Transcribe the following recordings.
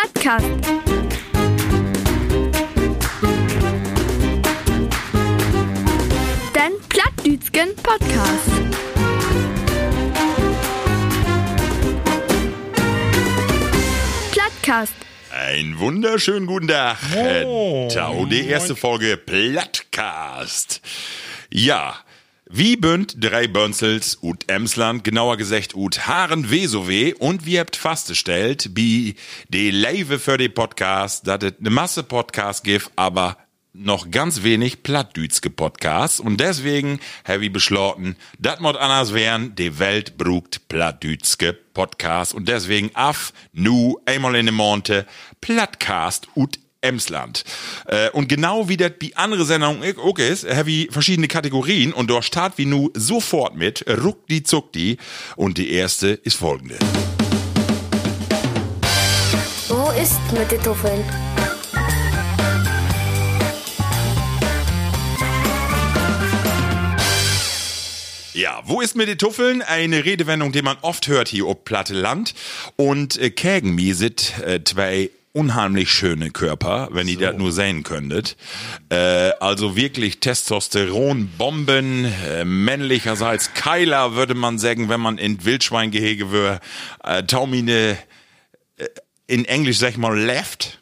Plattkast. Den Plattdütschen Podcast. Plattkast. Ein wunderschönen guten Tag. Moin. Tau, die erste Folge Plattcast. Ja, wie bünd drei Bönzels ut Emsland, genauer gesagt ut Haaren Wesowe? Und wir habt festgestellt, wie die Leive für die Podcast, dass es ne Masse Podcast gibt, aber noch ganz wenig plattdütske Podcasts und deswegen ich beschlossen, dat mod anders wären, die Welt brugt plattdütske Podcasts und deswegen af nu einmal in de Monte Plattcast ut Emsland. Äh, und genau wie das die andere Sendung auch ist, habe ich verschiedene Kategorien und dort start wie nu sofort mit Ruckdi Zuckdi und die erste ist folgende. Wo ist mit den Tuffeln? Ja, wo ist mit die Tuffeln? Eine Redewendung, die man oft hört hier ob Platte Land. Und äh, Kägen mir äh, zwei unheimlich schöne Körper, wenn ihr das nur sehen könntet. Äh, also wirklich Testosteronbomben, äh, männlicherseits Keiler, würde man sagen, wenn man in Wildschweingehege wäre. Äh, Taumine, äh, in Englisch sag ich mal left.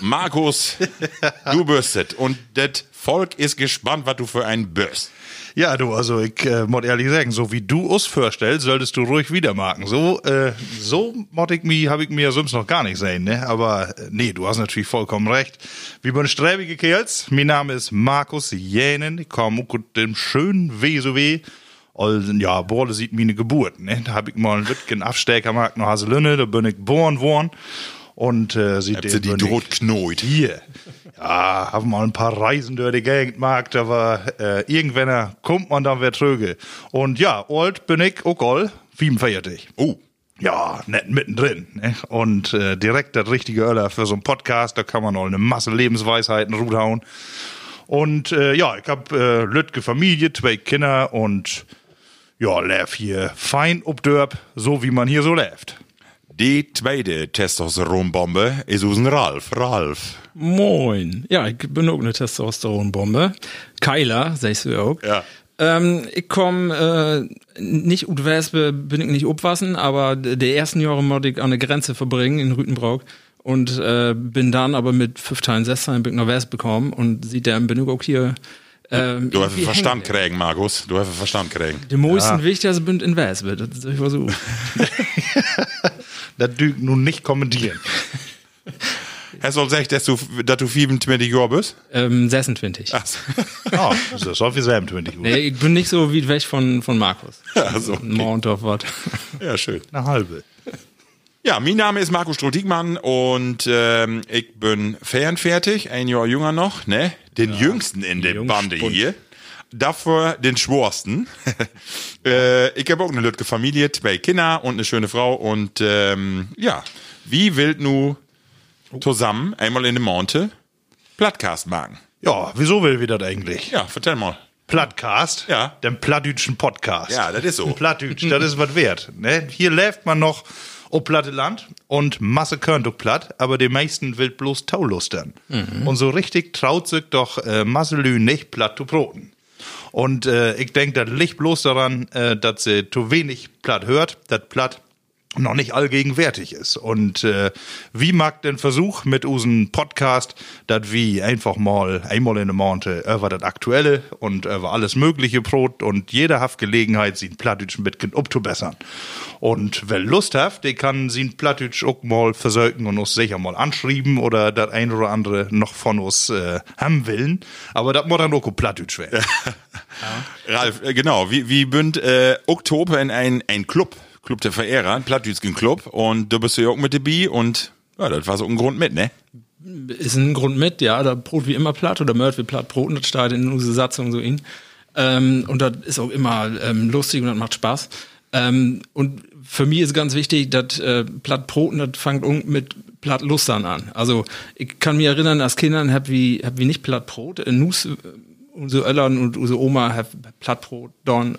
Markus, du bist es. Und das Volk ist gespannt, was du für ein bist. Ja, du, also ich äh, muss ehrlich sagen, so wie du uns vorstellst, solltest du ruhig wieder machen. So, äh, so mod ich mir, habe ich mir sonst noch gar nicht sehen, ne? Aber äh, nee, du hast natürlich vollkommen recht. Wie bin sträbige Kerls. Mein Name ist Markus Jänen. Ich komme aus dem schönen WSOW. Also, ja, Borle sieht meine Geburt, ne? Da hab ich mal einen Lütgen Absteckermarkt nach Haselünne, da bin ich geboren worden. Und äh, sieht Habt ihr die droht knoit? hier. Ja, haben mal ein paar Reisen durch die Gegend gemacht, aber äh, irgendwann kommt man dann wieder tröge. Und ja, alt bin ich auch all, 45. Oh, Ja, nicht mittendrin. Ne? Und äh, direkt das richtige Öller für so einen Podcast, da kann man auch eine Masse Lebensweisheiten ruthauen. Und äh, ja, ich hab äh, Lütge Familie, zwei Kinder und ja, lef hier fein obdörp, so wie man hier so läuft. Die zweite Testosteronbombe ist usen Ralf. Ralf. Moin. Ja, ich bin auch eine Testosteronbombe. Keiler, sagst du auch. Ja. Ähm, ich komme äh, nicht ut Wespe, bin ich nicht obwassen, aber d- die ersten Jahre musste ich an der Grenze verbringen in Rütenbrock und äh, bin dann aber mit fünf Teilen, sechs Teilen bin ich nach Wespe gekommen und sieht der bin ich auch hier. Ähm, Du hast Verstand hängen. kriegen, Markus. Du hast Verstand kriegen. Die meisten Wichtiger sind in Wespe, das ist einfach so. Das dügt nun nicht kommentieren. Hast du gesagt, dass du, dass du 25 Jahre bist? ähm, 26. Ach so. Ah, das ist so wie selben 20 Uhr. Nee, ich bin nicht so weit weg von, von Markus. Ja, so, okay. Morgendorf was. Ja, schön. Eine halbe. Ja, mein Name ist Markus Stroh-Diekmann und ähm, ich bin fernfertig, ein Jahr jünger noch, ne? Den jüngsten in der Bande hier. Dafür den schworsten. äh, ich habe auch eine lütge Familie, zwei Kinder und eine schöne Frau und ähm, ja, wie wild nu zusammen einmal in der Monte Plattcast machen? Ja, wieso will wir das eigentlich? Ja, vertell mal. Plattcast? Ja. Den plattdütschen Podcast. Ja, das ist so. Plattdütsch, das ist was wert. Ne? Hier läuft man noch o platte Land und Masse auch platt, aber die meisten will bloß Taulustern. Und so richtig traut sich doch äh, Masselü nicht platt zu broten. Und äh, ich denke, das liegt bloß daran, äh, dass sie zu wenig platt hört, das platt noch nicht allgegenwärtig ist. Und äh, wie mag den Versuch mit unserem Podcast, dass wir einfach mal einmal in der Monate über das Aktuelle und über alles Mögliche Brot und jeder hat Gelegenheit, sie Plattdeutsch mit abzubessern. Und wer Lust hat, der kann sie Plattdeutsch auch mal versöken und uns sicher mal anschreiben oder das ein oder andere noch von uns äh, haben willen. Aber das muss dann auch Plattdeutsch werden. Ralf, äh, genau, wie, wie bünd äh, Oktober in ein, ein Club, Club der Verehrer, ein Plattdütschen Club und du bist ja auch mit dabei und ja, das war so ein Grund mit, ne? ist ein Grund mit, ja, da Brot wie immer platt oder Mörd wie platt Brot, das steht in unserer Satzung so in. Ähm, und das ist auch immer ähm, lustig und das macht Spaß. Ähm, und für mich ist ganz wichtig, dass äh, platt Brot, das fängt mit platt Lustern an. Also ich kann mich erinnern, als Kindern hab wie, hab wie nicht platt Brot, äh, Nus, äh, unsere Eltern und unsere Oma hab platt Brot, Dorn,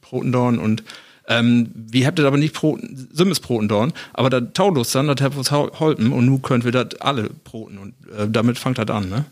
Brotendorn und Ähm, wir habt das aber nicht Broten, Simmesbroten dorn, aber das Taulust dann, das hat uns holpen und nu können wir das alle broten und äh, damit fangt das an, ne?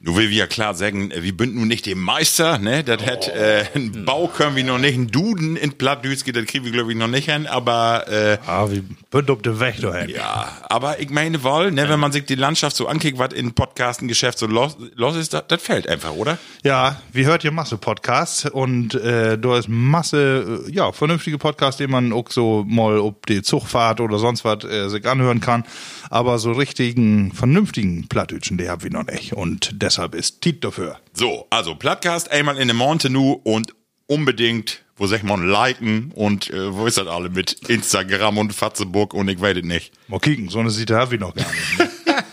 Nu will wir ja klar sagen, äh, wir bünd nun nicht dem Meister, ne? Das hat äh, ein Bau können wir noch nicht, ein Duden in Plattdütski, das kriegen wir glaube ich noch nicht hin, aber äh, Ah, wir bünd auf den Weg dahin. ja, aber ich meine wohl, ne, wenn man sich die Landschaft so ankickt, was in Podcasten-Geschäft so los, los ist, das, fällt einfach, oder? Ja, wir hört ja Masse Podcasts und äh, da ist Masse, äh, ja, vernünftige Podcasts, die man auch so mal ob die Zugfahrt oder sonst was äh, sich anhören kann. Aber so richtigen, vernünftigen Plattdütschen, die haben wir noch nicht. Und deshalb ist Tit dafür. So, also Plattcast einmal in der Monte nu und unbedingt, wo sag man, liken und äh, wo ist das alle mit Instagram und Fatzeburg und ich weiß es nicht. Mal kicken, so eine Seite haben wir noch gar nicht. Ne?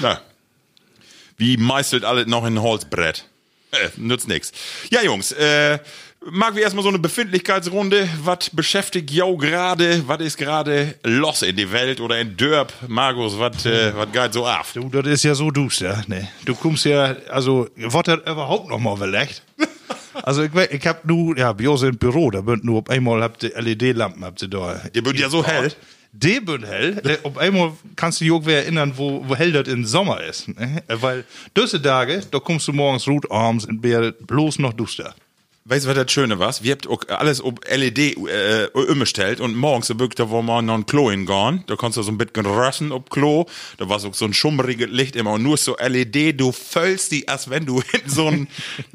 Na. Wie meistelt alles noch in ein Holzbrett? Äh, nützt nix. Ja, Jungs, äh, mag wir erstmal so eine Befindlichkeitsrunde. Was beschäftigt jou gerade? Was ist gerade los in die Welt oder in Dörp? Markus, was äh, was geht so ab? Du, das ist ja so duster, ne? Du kommst ja, also, wird das überhaupt noch mal überlegt? Also, ich, ich hab nu, ja, bei uns im Büro, da bünd nur auf einmal habt ihr LED-Lampen, habt ihr da. Die wird ja so hell. Die bünd hell. Äh, Auf einmal kannst du dich auch wieder erinnern, wo, wo hell das im Sommer ist. Ne? Äh, Weil, diese Tage, da kommst du morgens rot abends und wär bloß noch duster. Weißt du, was das Schöne was? Wir habt alles ob LED äh, umgestellt und morgens da bückt da wo man noch ein Klo hingehen. Da kannst du so ein bisschen rösten ob Klo. Da war so, so ein schummriges Licht immer und nur so LED. Du füllst die, als wenn du in so ein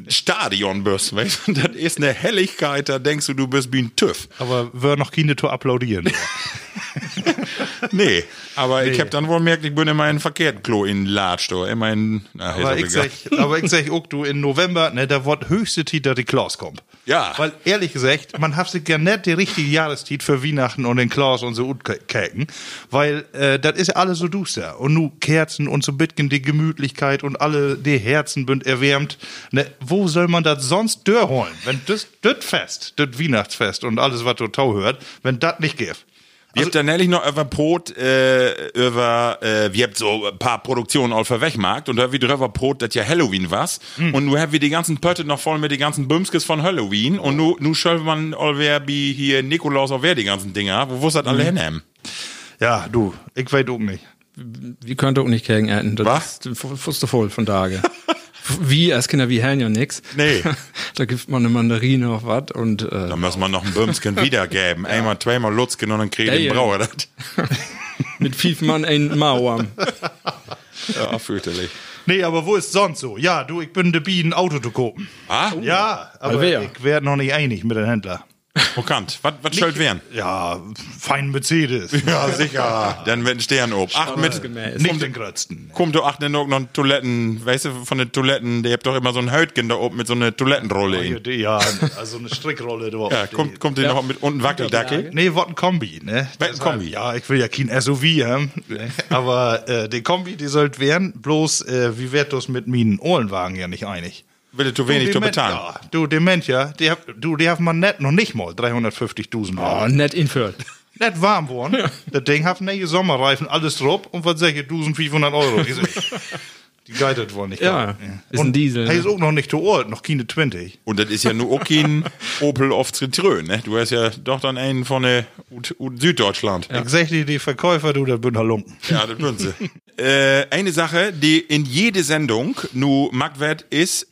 Stadion bist. Weißt du? Das ist eine Helligkeit, da denkst du, du bist wie ein TÜV. Aber wir noch keine to applaudieren. Nee, aber ich hab dann wohl gemerkt, ich bin immer in verkehrten Klo in Latsch, immer in, ist Aber ich, sag, aber ich sag auch, du, in November, ne, da wird höchste Tit, dass die Klaus kommt. Ja. Weil, ehrlich gesagt, man hat sich ja nicht die richtige Jahrestiet für Weihnachten und den Klaus und so käken, weil, äh, das ist alles so duster. Und nu Kerzen und so bitgen die Gemütlichkeit und alle die Herzen bünd erwärmt. Ne, wo soll man das sonst holen? Wenn das, das Fest, das Weihnachtsfest und alles, was du tau hört, wenn das nicht gibt. Wir habt dann ehrlich noch über Brot, äh, über, äh, wir habt so ein paar Produktionen all verwegmarkt und da wie drüber Brot, das ja Halloween was. Und nu haben wir die ganzen Pötte noch voll mit die ganzen Bümskes von Halloween und nu, nu schölft man all wer wie hier Nikolaus auf wer die ganzen Dinger. Wo wuss das alle hinhaben? Ja, du, ich weiß auch nicht. Wir können auch nicht ernten. Das Was? ist voll von Tage. wie, als Kinder, wie hellen ja nix. Nee. da gibt man eine Mandarine auf was und, äh, Da muss man noch ein Bümsken wiedergeben. Einmal, zweimal Lutzken und dann kriegt Ja, den ja. Brauer das. mit fünf Mann ein Mauer. Ja, fürchterlich. Nee, aber wo ist sonst so? Ja, du, ich bin dabei, ein Auto zu kaufen. Ah? Ja, aber wer? ich werde noch nicht einig mit dem Händler. Bekannt. Was, was schuld werden? Ja, fein Mercedes. Ja, sicher. Dann wird ein Stern ob. Acht mit. Nicht den größten. Kommt du achten noch noch Toiletten, weißt du, von den Toiletten, der habt doch immer so ein Häutchen da oben mit so einer Toilettenrolle. in. Ja, also eine Strickrolle drauf. Ja, kommt, kommt die noch mit unten Wackeldackel? Nee, was ein Kombi, ne? Was ein Kombi? Ja, ich will ja kein SUV haben. ne? Aber äh, die Kombi, die sollt werden, bloß, äh, wie wird das mit meinen Ohrenwagen ja nicht einig? Will zu wenig du, zu bezahlen. Ja, du, Dement, ja, die hab, du, die haben man net noch nicht mal 350.000 Euro. Oh, nett inführt. Net warm worden. Das Ding hat neue Sommerreifen, alles drauf und was sag ich, 1500 Euro. Die geitet wohl nicht. Ja, geil. ist ein und Diesel, Hey, ne? ist auch noch nicht zu alt, noch keine 20. Und das ist ja nur auch kein Opel auf Zitrön, ne? Du hast ja doch dann einen von der Ut- Ut- Süddeutschland. Ja, Ich sag dir, die Verkäufer, du, das bin Halunken. das würden sie. äh, eine Sache, die in jede Sendung nu mag wird, ist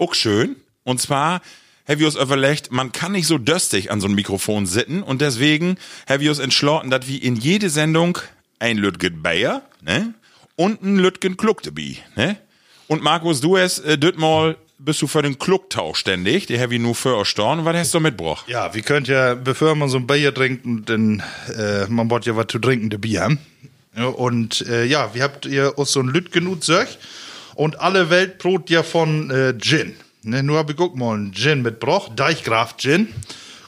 auch schön. Und zwar, have wir überlegt, man kann nicht so döstig an so einem Mikrofon sitzen und deswegen have wir entschlossen, dass wir in jede Sendung ein Lütgen Bayer, ne? Und ein Lütgen Kluck dabei, ne? Und Markus, du hast äh, dit mal bist du für den Klucktausch ständig, have ich nur für erstorn. Was hast du mitgebracht? Ja, wir könnt ja, bevor man so ein Bier trinkt, dann, äh, man braucht ja was zu trinken, de Bier haben. Und äh, ja, wir habt ihr uns so ein Lüt genug Söch und alle Welt brot ja von äh, Gin. Ne, nur hab ich guck mal, ein Gin mit Broch, Deichgraf Gin.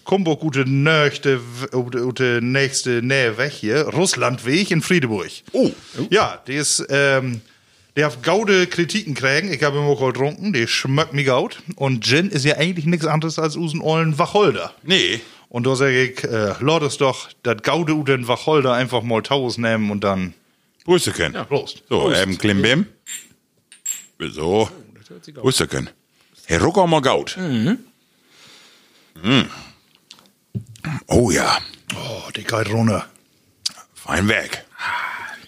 Kumburg gute Nöchte, gute nächste Nähe weg hier, Russlandweg in Friedeburg. Oh. Ja, die ist, ähm, der hat gaude Kritiken kriegen. Ich habe immer auch getrunken, die schmeckt mir gaut. Und Gin ist ja eigentlich nichts anderes als usen ollen Wacholder. Nee. Und da sage ich, äh, lass es doch das Gaude und den Wacholder einfach mal taus nehmen und dann Grüße können. Prost. So, ähm, Klimbim. So. Grüße können. Herr Rucker mal gaut. Mhm. Oh ja, Oh, die runter. fein weg.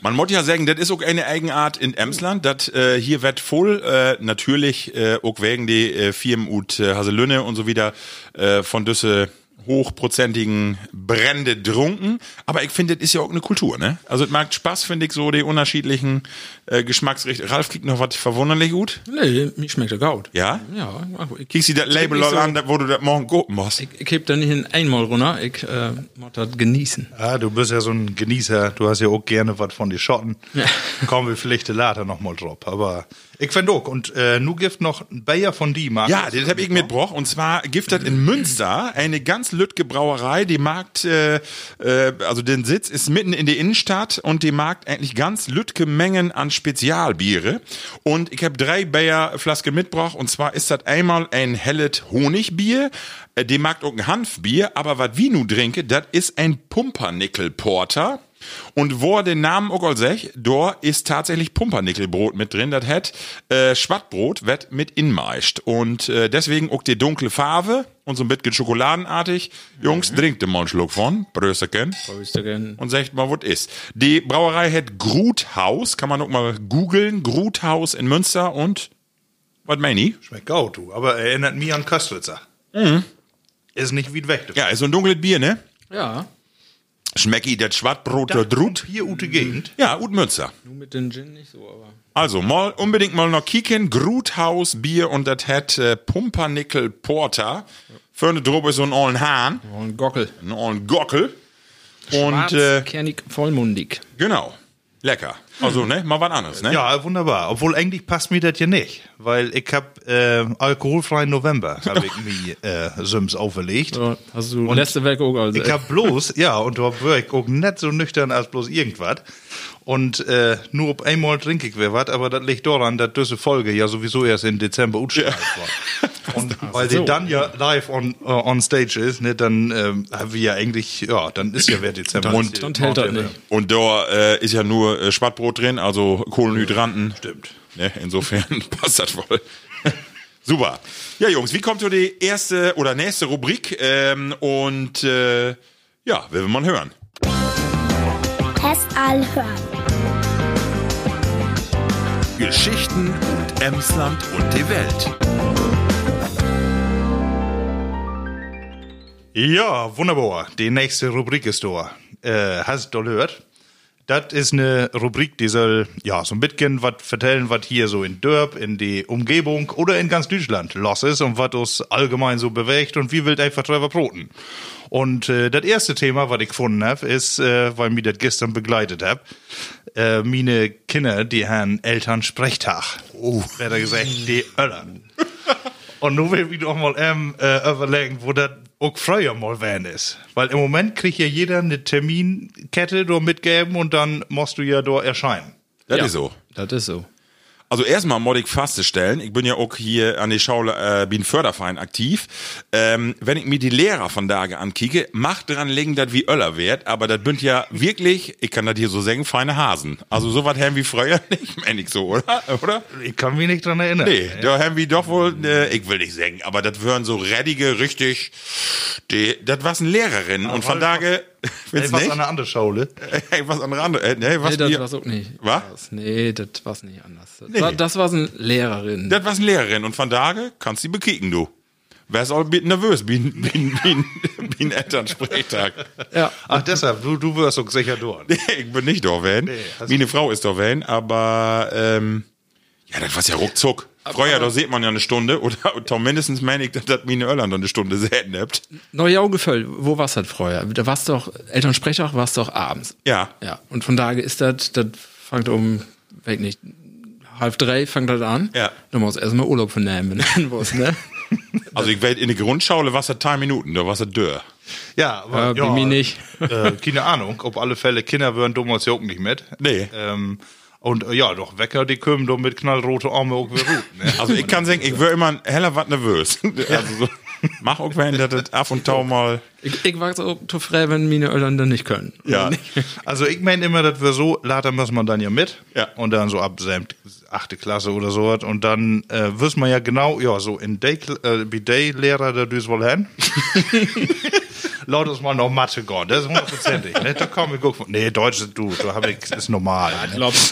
Man muss ja sagen, das ist auch eine Eigenart in Emsland, das äh, hier wird voll äh, natürlich äh, auch wegen die äh, Firmen und äh, Haselünne und so wieder äh, von düsse hochprozentigen Brände drunken. Aber ich finde, das ist ja auch eine Kultur, ne? Also es macht Spaß, finde ich, so die unterschiedlichen äh, Geschmacksrichtungen. Ralf kriegt noch was verwunderlich gut. Nee, mir schmeckt er gut. Ja? Ja, also ich, Kriegst du das Label so- an, wo du das morgen gucken musst? ich, ich heb da nicht hin einmal runter, ich äh, muss das genießen. Ja, du bist ja so ein Genießer. Du hast ja auch gerne was von die Schotten. Ja. Kommen wir vielleicht later noch mal drauf. Aber ich finde auch. Und äh, nu gibt noch ein Bayer von die, Markus. Ja, das habe ich mitgebracht. Und zwar gibt das in Münster eine ganz lütge Brauerei, die mag, äh, äh, also den Sitz ist mitten in der Innenstadt und die mag eigentlich ganz lütge Mengen an Spezialbiere. Und ich habe drei Bayer Flaske mitgebracht. Und zwar ist das einmal ein helles Honigbier. Äh, Die mag auch ein Hanfbier. Aber was wir nu trinken, das ist ein Pumpernickel-Porter. Und wo er den Namen auch all sech, da ist tatsächlich Pumpernickelbrot mit drin. Das hat äh, Schwattbrot wird mit inmeischt. Und äh, deswegen auch die dunkle Farbe und so ein bisschen schokoladenartig. Jungs, trinkt mal einen Schluck von. Brösterken. Prösterchen. Und sagt mal, was ist. Die Brauerei hat Gruthaus. Kann man auch mal googeln. Gruthaus in Münster und was meine ich? Schmeckt gut, du. Aber erinnert mich an Köstwitzer. Ist nicht wie weg. Ja, ist so ein dunkles Bier, ne? Ja, Schmecki, das Schwattbrot der Drut. Hier ute Gegend. Ja, und Münster. nur mit den Gin nicht so, aber. Also, mal unbedingt mal noch kicken. Gruthaus Bier und das hat äh, Pumpernickel Porter. Für eine Drobe so ein ollen Hahn, ein Gockel. einen ollen Gockel. Und Schwarz, äh, kernig, vollmundig. genau. Lecker. Also, ne, mal was anderes, ne? Ja, wunderbar. Obwohl eigentlich passt mir das ja nicht. Weil ich hab äh, alkoholfreien November, habe ich mir äh, Sims auferlegt. So, hast du letzte Woche auch also. Ich hab bloß, ja, und da war ich auch nicht so nüchtern als bloß irgendwas. Und äh, nur ob einmal trinke ich wer was, aber das liegt daran, dass diese Folge ja sowieso erst im Dezember ausgestrahlt war. Und weil sie dann ja live on, uh, on stage ist, ne, dann ähm, haben wir ja eigentlich, ja, dann ist ja wer Dezember. Und- das nicht. Und da äh, ist ja nur äh, Schwattbrot drin, also Kohlenhydranten. Stimmt. Ne, insofern passt das wohl. Super. Ja, Jungs, wie kommt so die erste oder nächste Rubrik? Ähm, und äh, ja, will man hören. Test all hören. Geschichten und Emsland und die Welt. Ja, wunderbar. Die nächste Rubrik ist da. Äh, hast du gehört? Das ist eine Rubrik, die soll ja so ein bisschen was vertellen, was hier so in Dörp, in die Umgebung oder in ganz Deutschland los ist und was uns allgemein so bewegt und wie will einfach drüber broten. Und äh, das erste Thema, was ich gefunden habe, ist, äh, weil mir das gestern begleitet hab, äh, meine Kinder, die haben Elternsprechtag. Oh. Besser gesagt, die Öller. Und nun will ich doch mal ähm, äh, überlegen, wo das auch früher mal werden ist. Weil im Moment kriegt ja jeder eine Terminkette da mitgeben und dann musst du ja da erscheinen. Das Ja. ist so. Das ist so. Also erstmal muss ich feststellen, ich bin ja auch hier an die Schule, äh, bin Förderverein aktiv. Ähm, wenn ich mir die Lehrer von Tage ankicke, macht dran liegen, dass wie Öller wird, aber das bünd ja wirklich, ich kann das hier so sagen, feine Hasen. Also so was haben wie früher nicht, meine ich so, oder? oder? Ich kann mich nicht dran erinnern. Nee, da haben wir doch wohl, äh, ich will nicht sagen, aber das wären so reddige, richtig, das war eine Lehrerin und von Tage, Findest was nicht? an der anderen Schule. Hey, was an andere, äh, nee, was Nee, das wir- war's auch nicht. Was? Nee, das war's nicht anders. Das, Nee. war, das war eine Lehrerin. Das war eine Lehrerin und von Tage kannst du die bekicken, du. Wärst auch ein bisschen nervös, wie ein, wie ein, wie ein, wie ein Elternsprechtag. ja. Ach, deshalb, du, du wirst auch sicher dort. ich bin nicht Dorwen. hast Meine Frau ist Dorwen, aber ähm, ja, das war ja ruckzuck. Früher, da sieht man ja eine Stunde oder, oder mindestens meine ich, dass das meine Irland eine Stunde selten habt. Neue Gefällt. Wo war's das früher? Da war's doch, Elternsprechtag war's doch abends. Ja. Ja. Und von daher ist das, das fängt um, weiß nicht, halb drei fängt das an. Ja. Du musst erstmal Urlaub vernehmen, wenn du was, ne? Also ich weiß, in der Grundschule war es ja drei Minuten, da war es ja dörr. Ja, aber Äh, bei mir nicht. Äh, keine Ahnung, ob alle Fälle Kinder würden damals ja auch nicht mit. Nee. Ähm, und äh, ja, doch Wecker, die kommen doch mit knallrote Arme auch wieder. Ne? Also ich kann sagen, ich wäre immer heller was nervös. Also so, mach auch wenn das das ab und tau mal. Ich, ich war so zu frei, wenn meine Eltern das nicht können. Ja. Also ich meine immer, dass wir so, later muss man dann ja mit. Ja. Und dann so ab semt- achte Klasse oder so was. Und dann äh, wissen wir ja genau, ja, so in Day, äh, wie Day-Lehrer, der düs wohl hin. laut uns mal noch Mathe gehen. Das ist hundertprozentig. ne? Da komm ich guck. Nee, Deutsch ist du. Da hab ich, ist normal. ne? Glaub,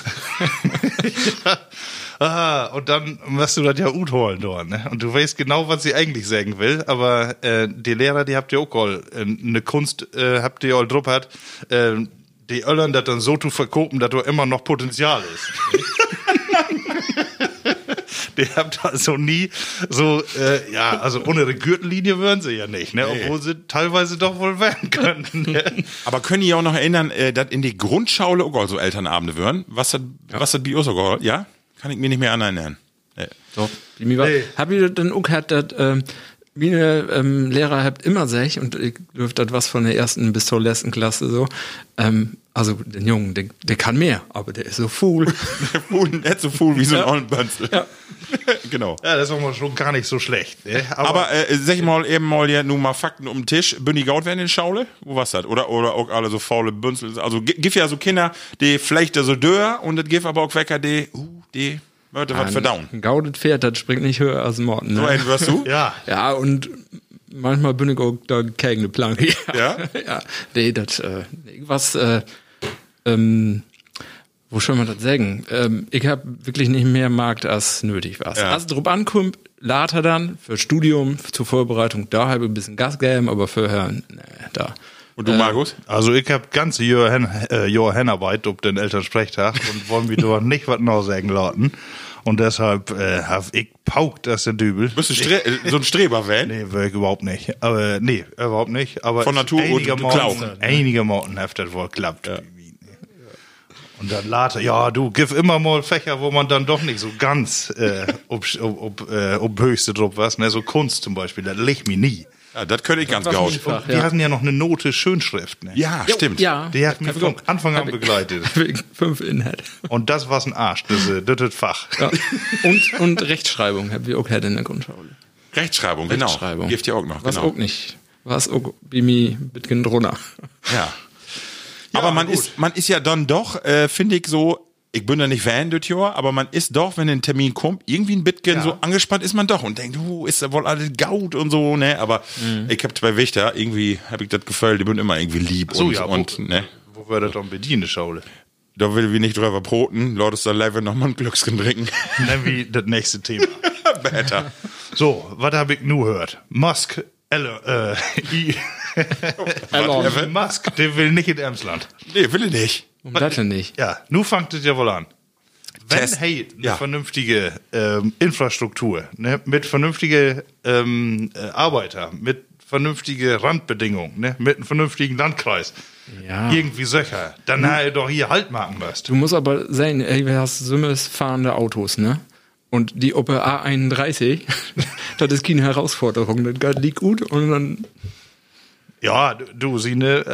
Ah, und dann musst du das ja gut holen dort, ne? Und du weißt genau, was sie eigentlich sagen will, aber äh, die Lehrer, die habt ihr auch all, äh, eine Kunst äh, habt ihr all drupp hat, äh, die Öllern das dann so zu verkopen, dass da immer noch Potenzial ist. die habt also nie so, äh, ja, also ohne eine Gürtellinie würden sie ja nicht, ne? Obwohl sie teilweise doch wohl werden könnten. Ne? Aber können ihr auch noch erinnern, äh, dass in die Grundschaule auch so Elternabende würden? Was hat, was hat bei uns auch Ja? Kann ich mir nicht mehr an erinnern. Nee. so, wie mir war. Nee. Hab ich dann auch gehört, dass ähm, meine ähm, Lehrer habt immer sech und ich dürfte das was von der ersten bis zur letzten Klasse so. Ähm, also den Jungen, der, der kann mehr, aber der ist so. Fuhl, nicht so fuhl wie so ein Ja. ollen Bönzel. Ja. genau. Ja, das ist auch mal schon gar nicht so schlecht. Ne? Aber äh, sag ich mal eben mal ja nun mal Fakten um den Tisch. Bin die Gaut werden in Schaule? Wo was das? Oder oder auch alle so faule Bünzel. Also gi- gibt ja so Kinder, die vielleicht so dör und das gibt aber auch Wecker, die, uh, die Leute was verdauen. Ein gaudet Pferd, das springt nicht höher als ein Morten. So Ne? einen wirst du? ja, Ja, und manchmal bin ich auch da gegen eine Planke. Ja? ja. Nee, das, äh, was, äh, ähm, wo soll man das sagen? Ähm, ich habe wirklich nicht mehr Markt als nötig was. Ja. Als drauf ankommt, later dann, für Studium, zur Vorbereitung, da habe ich ein bisschen Gas gegeben, aber vorher, nee, da. Und du, Markus? Also ich hab ganze Jahr, äh, Jahr Handarbeit ob den Elternsprechtag und wollen wir dort nicht was noch sagen lauten. Und deshalb äh, hab ich paukt das in Dübel. Bist du Stre äh, so ein Streber, Van? Nee, wirklich überhaupt nicht. Aber nee, überhaupt nicht. Aber Von Natur und einige du Morgen, Klau. einige Morgen hat das wohl klappt. Und dann later, ja, du, gib immer mal Fächer, wo man dann doch nicht so ganz äh, ob, ob, ob, äh, ob höchste drauf was, ne, so Kunst zum Beispiel, das liegt mir nie. Ja, das könnte ich ganz gaut. Fach, Die ja. hatten ja noch eine Note Schönschrift, ne? Ja, stimmt. Ja. Die hat mich von. Anfang an begleitet. Wegen Fünf Inhalt. Und das war's ein Arsch, das, äh, das ist Fach. Ja. Und, und Rechtschreibung haben wir auch gehabt in der Grundschule. Rechtschreibung, genau. Rechtschreibung. Gift ja auch noch, Was genau. auch nicht. Was auch bei mir ein bisschen drunter. Ja. Aber man ist, man ist ja dann doch, äh, finde ich so, ich bin da nicht Fan, das Jahr, aber man ist doch, wenn ein Termin kommt, irgendwie ein bisschen so angespannt ist man doch und denkt, uh, ist da wohl alles gaut und so, ne? Aber Mhm. ich hab zwei Wächter, irgendwie hab ich das Gefühl, die bin immer irgendwie lieb und, wo, und ne? wo wir das dann bedienen, Schaule? Da will wir nicht drüber broten, Leute, ist da live noch mal ein Glücksken trinken. Nennen wir das nächste Thema. Better. So, was habe ich nur gehört? Musk, Elon, äh, Elon. Musk, der will nicht in Emsland. Nee, will ich nicht. Warum das denn nicht? Ja, nun fängt es ja wohl an. Wenn, Test. hey, eine Ja. vernünftige ähm, Infrastruktur, ne, mit vernünftige ähm, äh, Arbeiter, mit vernünftige Randbedingungen, ne, mit einem vernünftigen Landkreis, Ja. irgendwie Söcher, dann hm. doch hier Halt machen müsst. Du musst aber sehen, ey, wir hast Summes fahrende Autos, ne? Und die Oppe A31, das ist keine Herausforderung. Das liegt gut und dann Ja, du- sie ne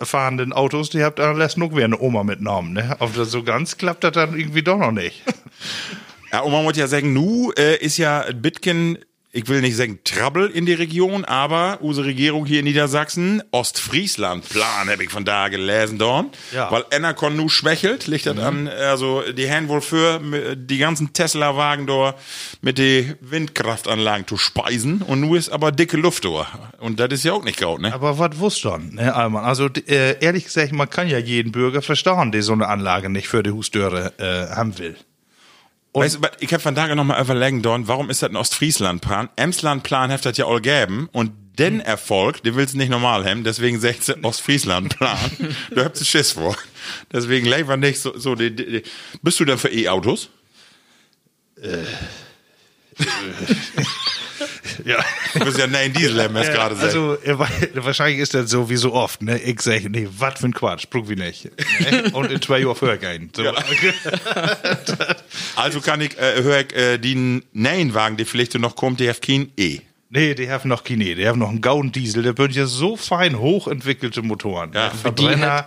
äh, fahrenden Autos, die habt alles noch wie eine Oma mitgenommen, ne? Aber das so ganz klappt das dann irgendwie doch noch nicht. Ja, man muss ja sagen, nu äh, ist ja ein Bitken, ich will nicht sagen Trouble in die Region, aber unsere Regierung hier in Niedersachsen, Ostfriesland-Plan, habe ich von da gelesen, Dorn. Ja. Weil Enercon nu schwächelt, liegt das an, also die haben wohl für die ganzen Tesla-Wagen dort mit den Windkraftanlagen zu speisen und nu ist aber dicke Luft dort. Und das ist ja auch nicht gaut, ne? Aber was wusst dann, ne, Alman? Also äh, ehrlich gesagt, man kann ja jeden Bürger verstehen, der so eine Anlage nicht für die Hustüre äh, haben will. Weißt du, ich hab von da noch mal überlegen, Dorn, warum ist das ein Ostfriesland-Plan? Emsland-Plan hat das ja all geben und den Erfolg, den willst du nicht normal haben, deswegen sagst du Ostfriesland-Plan. du hast Schiss vor. Deswegen lieber nicht so, so die, die. Bist du denn für E-Autos? Ja. Du bist ja nein Diesel haben, was gerade sagt. also wa- wahrscheinlich ist das so wie so oft, ne? Ich sage, nee, was für ein Quatsch, prüf wie nicht. Ne? Und in zwei Uhr vorher gehen. So. Also kann ich, äh, hör ich, äh, die Nein-Wagen, die vielleicht noch kommt, die hat kein E. Nee, die haben noch keine, die haben noch einen Gauden Diesel, der wird ja so fein hochentwickelte Motoren. Ja, ne? Verbrenner.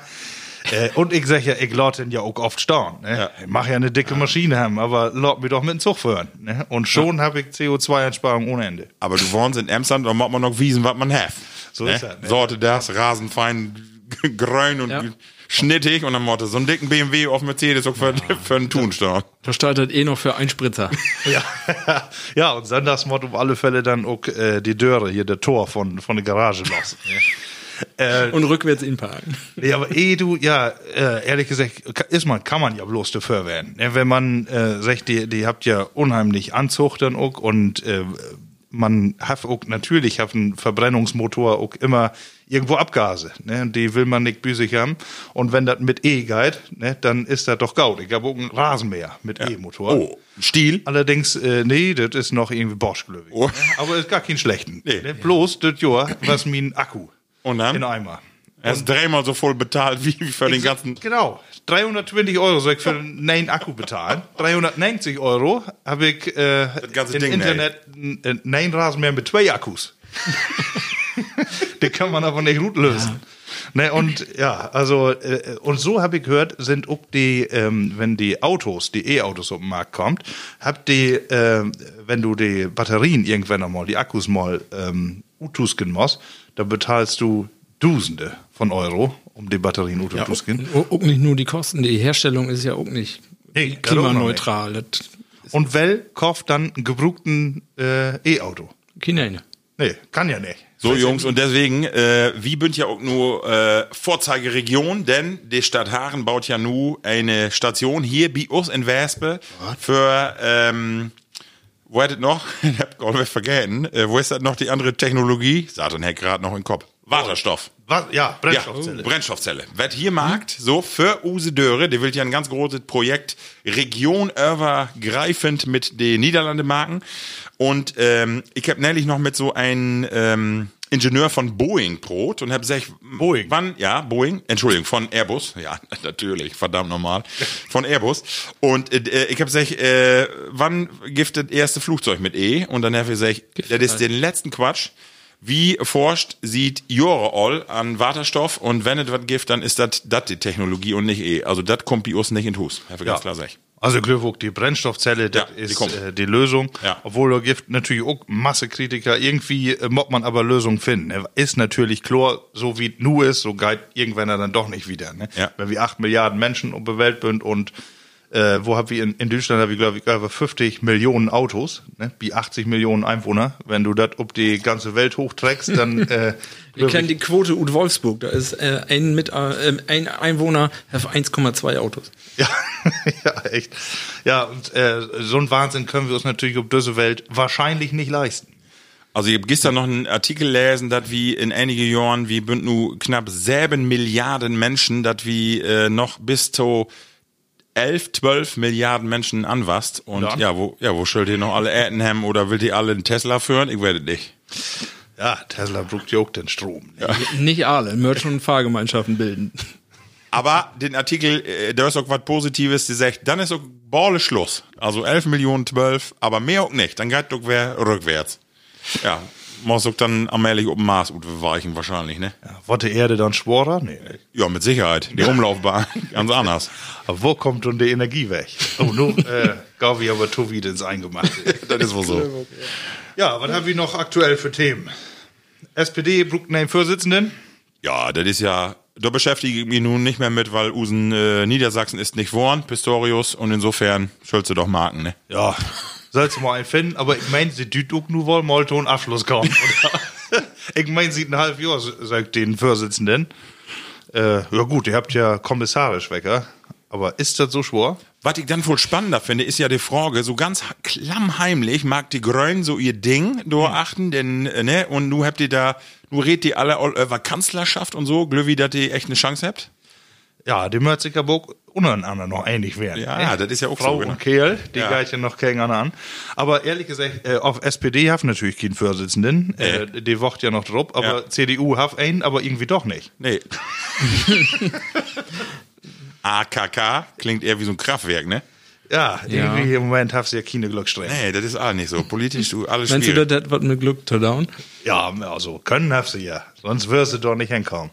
Äh, und ich sag ja, ich lade den ja auch oft stehen. Ne? Ja. Ich mach ja eine dicke Maschine haben, aber lad mir doch mit dem Zug fahren. Ne? Und schon habe ich CO2-Einsparung ohne Ende. Aber du wohnst in Emsland, dann macht man noch wiesen, was man hat. So ne? ist das, ne? Sorte das, rasenfein, grün und Ja. schnittig und dann Motto, so einen dicken BMW auf Mercedes auch für, für einen Tunstern. da startet eh noch für Einspritzer. Ja, ja und sonntags mod auf alle Fälle dann auch äh, die Döre, hier der Tor von, von der Garage los. Ne? Und rückwärts ihn parken. Nee, aber eh du, ja, äh, ehrlich gesagt, ist man, kann man ja bloß dafür werden. Ja, wenn man äh, sagt, die, die habt ja unheimlich Anzucht dann auch und äh, man hat auch natürlich hat ein Verbrennungsmotor auch immer irgendwo Abgase. Ne? Die will man nicht büsig haben. Und wenn das mit E geht, ne, dann ist das doch gaut. Ich habe auch einen Rasenmäher mit E-Motor. Oh, Stiel. Allerdings, äh, nee, das ist noch irgendwie Bosch, glaube ich. Oh. Ne? Aber ist gar kein schlechten. Nee. Ne? Bloß das Jahr, was mein Akku Und dann? in Eimer. Er ist dreimal so voll bezahlt wie für den ganzen. Genau. 320 Euro soll ich für einen Akku bezahlen. 390 Euro habe ich äh, ganze im Ding, Internet einen nein Rasenmäher mit zwei Akkus. Den kann man aber nicht gut lösen. Ne, und ja, also äh, und so habe ich gehört, sind auch die, ähm, wenn die Autos, die E-Autos auf den Markt kommt, habt die, äh, wenn du die Batterien irgendwann einmal, die Akkus mal ähm, utusken musst, dann bezahlst du Dusende von Euro, um die Batterien utusken. Auch auch nicht nur die Kosten, die Herstellung ist ja auch nicht noch klimaneutral. Das Und Well kauft dann einen gebrauchten äh, E-Auto. Kinder. Nee, kann ja nicht. So, Jungs, und deswegen, äh, wie bünd ja auch nur äh, Vorzeigeregion, denn die Stadt Haaren baut ja nu eine Station hier bei uns in Wespe für, ähm, wo hat es noch? Ich hab gerade vergessen. Äh, wo ist das noch die andere Technologie? Satan Heck gerade noch im Kopf. Wasserstoff. Was? Ja, Brennstoffzelle. Ja, Brennstoffzelle. Wird hier markt, so für Use Döre, der will ja ein ganz großes Projekt regionübergreifend mit den Niederlande marken. Und ähm, ich habe nämlich noch mit so einem ähm, Ingenieur von Boeing Brot und habe gesagt, Boeing. wann, ja, Boeing, Entschuldigung, von Airbus, ja, natürlich, verdammt normal, von Airbus. Und äh, ich habe gesagt, äh, wann das erste Flugzeug mit E? Und dann habe ich gesagt, das ist den letzten Quatsch. Wie forscht, sieht Jore all an Wasserstoff und wenn es was gibt, dann ist das das die Technologie und nicht E. Also das kommt bei uns nicht in den Hus. Habe ich ganz klar sagen. Also Glückwunsch, die Brennstoffzelle, das Ja, die ist kommt. äh, die Lösung. Ja. Obwohl da gibt natürlich auch Massekritiker. Irgendwie äh, muss man aber Lösungen finden. Ne? Ist natürlich klar, so wie nu ist, so geht irgendwann dann doch nicht wieder. Ne? Ja. Wenn wir acht Milliarden Menschen der Welt sind und äh, wo haben wir in, in Deutschland, haben wir glaube ich über 50 Millionen Autos, ne? wie 80 Millionen Einwohner. Wenn du das ob die ganze Welt hochträgst, dann äh, Wir kennen die Quote Ud Wolfsburg. Da ist äh, ein, mit, äh, ein Einwohner auf 1,2 Autos. Ja, ja, echt. Ja, und äh, so ein Wahnsinn können wir uns natürlich auf diese Welt wahrscheinlich nicht leisten. Also ich habe gestern noch einen Artikel lesen, dass wie in einige Jahren, wie bünd nu knapp sieben Milliarden Menschen, dass wie äh, noch bis zu 11, 12 Milliarden Menschen anwasst. Und Ja. ja, wo, ja, wo schuld ihr noch alle haben oder will die alle einen Tesla führen? Ich werde nicht. Ja, Tesla braucht ja auch den Strom. Ja. Nicht alle. Merch- und Fahrgemeinschaften bilden. Aber den Artikel, äh, da ist auch was Positives, die sagt, dann ist auch Balle Schluss. Also 11 Millionen, 12, aber mehr auch nicht. Dann geht doch wer rückwärts. Ja, muss auch dann allmählich auf dem Mars weichen wahrscheinlich, ne? Wird die Erde dann schworer? Nee. nee. Ja, mit Sicherheit. Die Umlaufbahn, ganz anders. Aber wo kommt denn die Energie weg? Oh, nun, äh, gau wir aber to wieder ins Eingemachte. Das ist wohl so. ja, was haben wir noch aktuell für Themen? SPD braucht einen Vorsitzenden. Ja, das ist ja, da beschäftige ich mich nun nicht mehr mit, weil Usen äh, Niedersachsen ist nicht worden, Pistorius, und insofern sollst du doch marken, ne? Ja, sollst du mal einen finden, aber ich meine, sie düt auch nur wohl mal einen Abschluss kommen, oder? ich meine, sieht ein halbes Jahr, sagt den Vorsitzenden. Äh, ja gut, ihr habt ja kommissarisch Wecker, aber ist das so schwer? Was ich dann voll spannender finde, ist ja die Frage, so ganz klammheimlich mag die Grünen so ihr Ding achten, denn, äh, ne, und nu habt ihr da, nu redet ihr alle all über Kanzlerschaft und so, glöwi, dass ihr echt eine Chance habt? Ja, die auch untereinander noch ähnlich werden. Ja, ja, das ist ja auch Frau so, genau. und Kerl, die Ja. ja noch gegeneinander an. Aber ehrlich gesagt, äh, auf SPD hat natürlich keinen Vorsitzenden. Äh, die wacht ja noch drauf, aber Ja. CDU hat einen, aber irgendwie doch nicht. Nee. AKK klingt eher wie so ein Kraftwerk, ne? Ja, Ja. irgendwie im Moment hat sie ja keine Glückssträhne. Nee, das ist auch nicht so. Politisch, du, alles Meinst du, das wird mit Glück to down? Ja, also können hat sie ja. Sonst wirst du doch nicht hinkommen.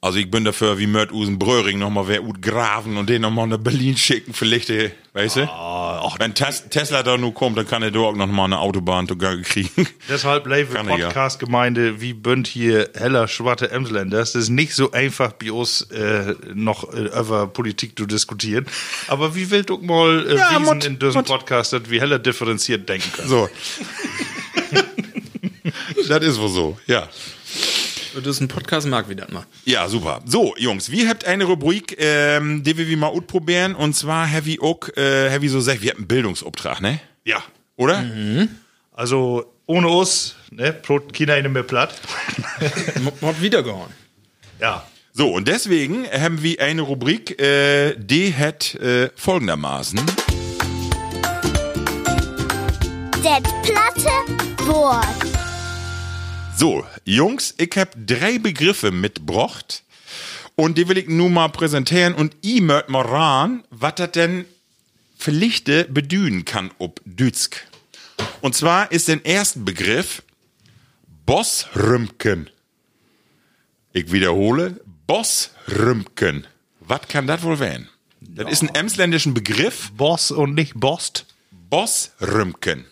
Also ich bin dafür, wie Mört Usen Bröhring nochmal wer Ut graven und den nochmal nach Berlin schicken, vielleicht, äh, weißt du? Ah, Wenn Tes Tesla da nur kommt, dann kann er dort nochmal eine Autobahn sogar kriegen. Deshalb Kann ich ja. Podcast-Gemeinde wie Bünd hier heller schwarte Emsländer. Es ist nicht so einfach bei uns äh, noch äh, über Politik zu diskutieren. Aber wie will du mal äh, Ja, wiesen in diesem. Podcast, dass wir heller differenziert denken können? So. das ist wohl so, ja. Das ist ein Podcast, mag wie das mal. Ja, super. So, Jungs, wir habt eine Rubrik, ähm, die wir wie mal probieren. Und zwar Heavy Oak, äh, Heavy so sagt, wir haben einen Bildungsauftrag, ne? Ja. Oder? Also ohne uns, ne, Brot China in mehr platt. Mod wiedergehauen. ja. So, und deswegen haben wir eine Rubrik, äh, die hat äh, folgendermaßen. Det platte Wort. So, Jungs, ich hab drei Begriffe mitgebracht. Und die will ich nun mal präsentieren. Und ich möcht mal ran, was das denn Pflichte bedühen kann ob Dütsk. Und zwar ist der erste Begriff Bossrümken. Ich wiederhole, Bossrümken. Was kann das wohl werden? Das ist ein emsländischen Begriff. Boss und nicht Bost. Bossrümken.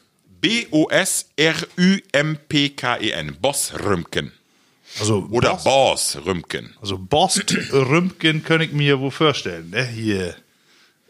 B-O-S-R-Ü-M-P-K-E-N. Bossrümken. Also Oder Boss, Bossrümken. also Bost Rümpken kann ich mir wo vorstellen, ne? Hier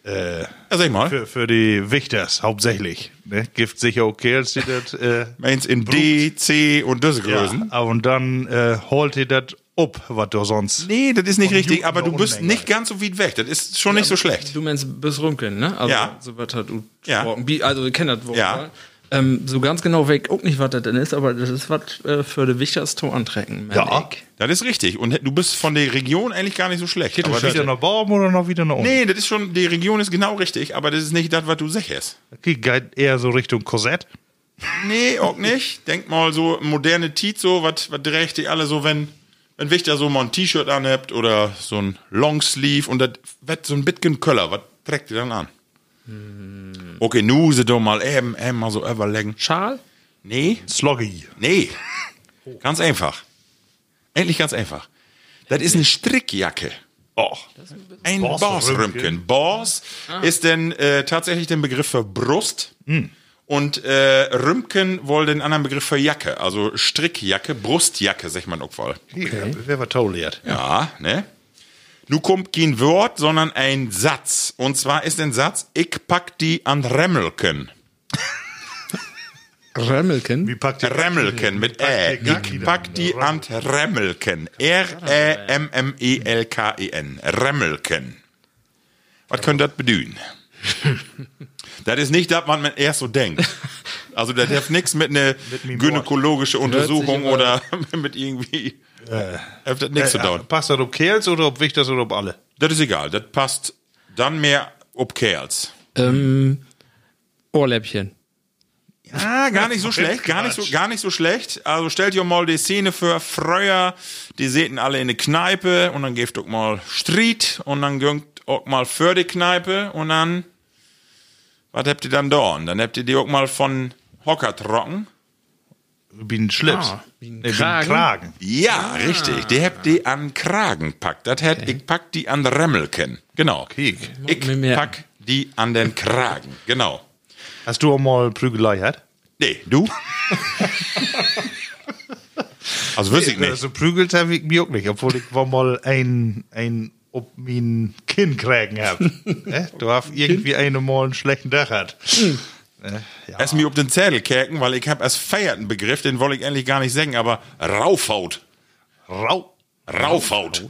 äh, Ja, sag mal. für, für die Wichters hauptsächlich. Ne? Gift sicher okay, als die das äh, Meins in D, C und das Größen. ja, und dann äh, holt ihr das up, was du sonst. Nee, das ist nicht richtig, aber du bist Unmenge. nicht ganz so weit weg. Das ist schon nicht so schlecht. Du meinst bis Rümken, ne? Also, Ja. So was hat du Ja. Also, ich kenne das Wort. Ja. Ähm, so ganz genau weg auch nicht, was das denn ist, aber das ist was äh, für die wichtigste antrecken. Ja. Das ist richtig. Und du bist von der Region eigentlich gar nicht so schlecht. Aber das, wieder nach Baum oder noch wieder nach unten? nee, das ist schon, die Region ist genau richtig, aber das ist nicht das, was du sagst. Okay, geht eher so Richtung Korsett. Nee, auch nicht. Denk mal so moderne Tiet so, was trägt die alle so, wenn wenn Wichter so mal ein T-Shirt anhabt oder so ein Longsleeve und das wird so ein bisschen Köller, was trägt die dann an? Okay, nu sie doch mal eben, eben mal so überlegen. Schal? Nee, Sloggy. nee. Ganz einfach. Endlich ganz einfach. Das ist eine Strickjacke. Oh. Ein Boss Bossrümpken. Boss ist denn äh, tatsächlich der Begriff für Brust. Und äh, Rümpken wohl den anderen Begriff für Jacke. Also Strickjacke, Brustjacke, sagt man auch. Okay. Wer war toll jetzt? Ja, ne? Nu kommt kein Wort, sondern ein Satz. Und zwar ist ein Satz, ich pack die an Remmelken. Remmelken? Wie packt ihr Remmelken mit Ä. Ich pack die an Remmelken. R-E-M-M-E-L-K-E-N. Remmelken. Was könnte das bedeuten? das ist nicht das, was man erst so denkt. Also das hat nichts mit einer dem gynäkologische Untersuchung oder mit irgendwie. Zu tun. Äh, passt das ob Kerls oder ob Wichters oder ob alle? Das ist egal. Das passt dann mehr ob Kerls. Ähm, Ohrläppchen. Ah, gar nicht so schlecht, gar nicht so, gar nicht so schlecht. Also stellt ihr mal die Szene für Freuer, die sehen alle in eine Kneipe und dann gebt auch mal Street und dann gönnt auch mal für die Kneipe und dann, was habt ihr dann da? Und dann habt ihr die auch mal von Hocker trocken. Wie ein Schlips. Ah, wie ein Nee, Kragen. Kragen. Ja, richtig. Die habt die an Kragen packt. Das hat, ich pack die an Remmelken. Genau. Kiek. Ich pack die an den Kragen. Genau. Hast du auch mal Prügelei gehabt? Nee, du? also wüsste ich nicht. Also prügelt habe ich mich auch nicht, obwohl ich war mal ein, ein ob mein Kinn kriegen hab. ne? Du hast irgendwie eine mal einen schlechten Tag hat. Ne? Ja. Erst mir auf den Zettel kerken, weil ich hab als feierten Begriff, den wollte ich eigentlich gar nicht sagen, aber Raufhaut. Rau. Raufhaut.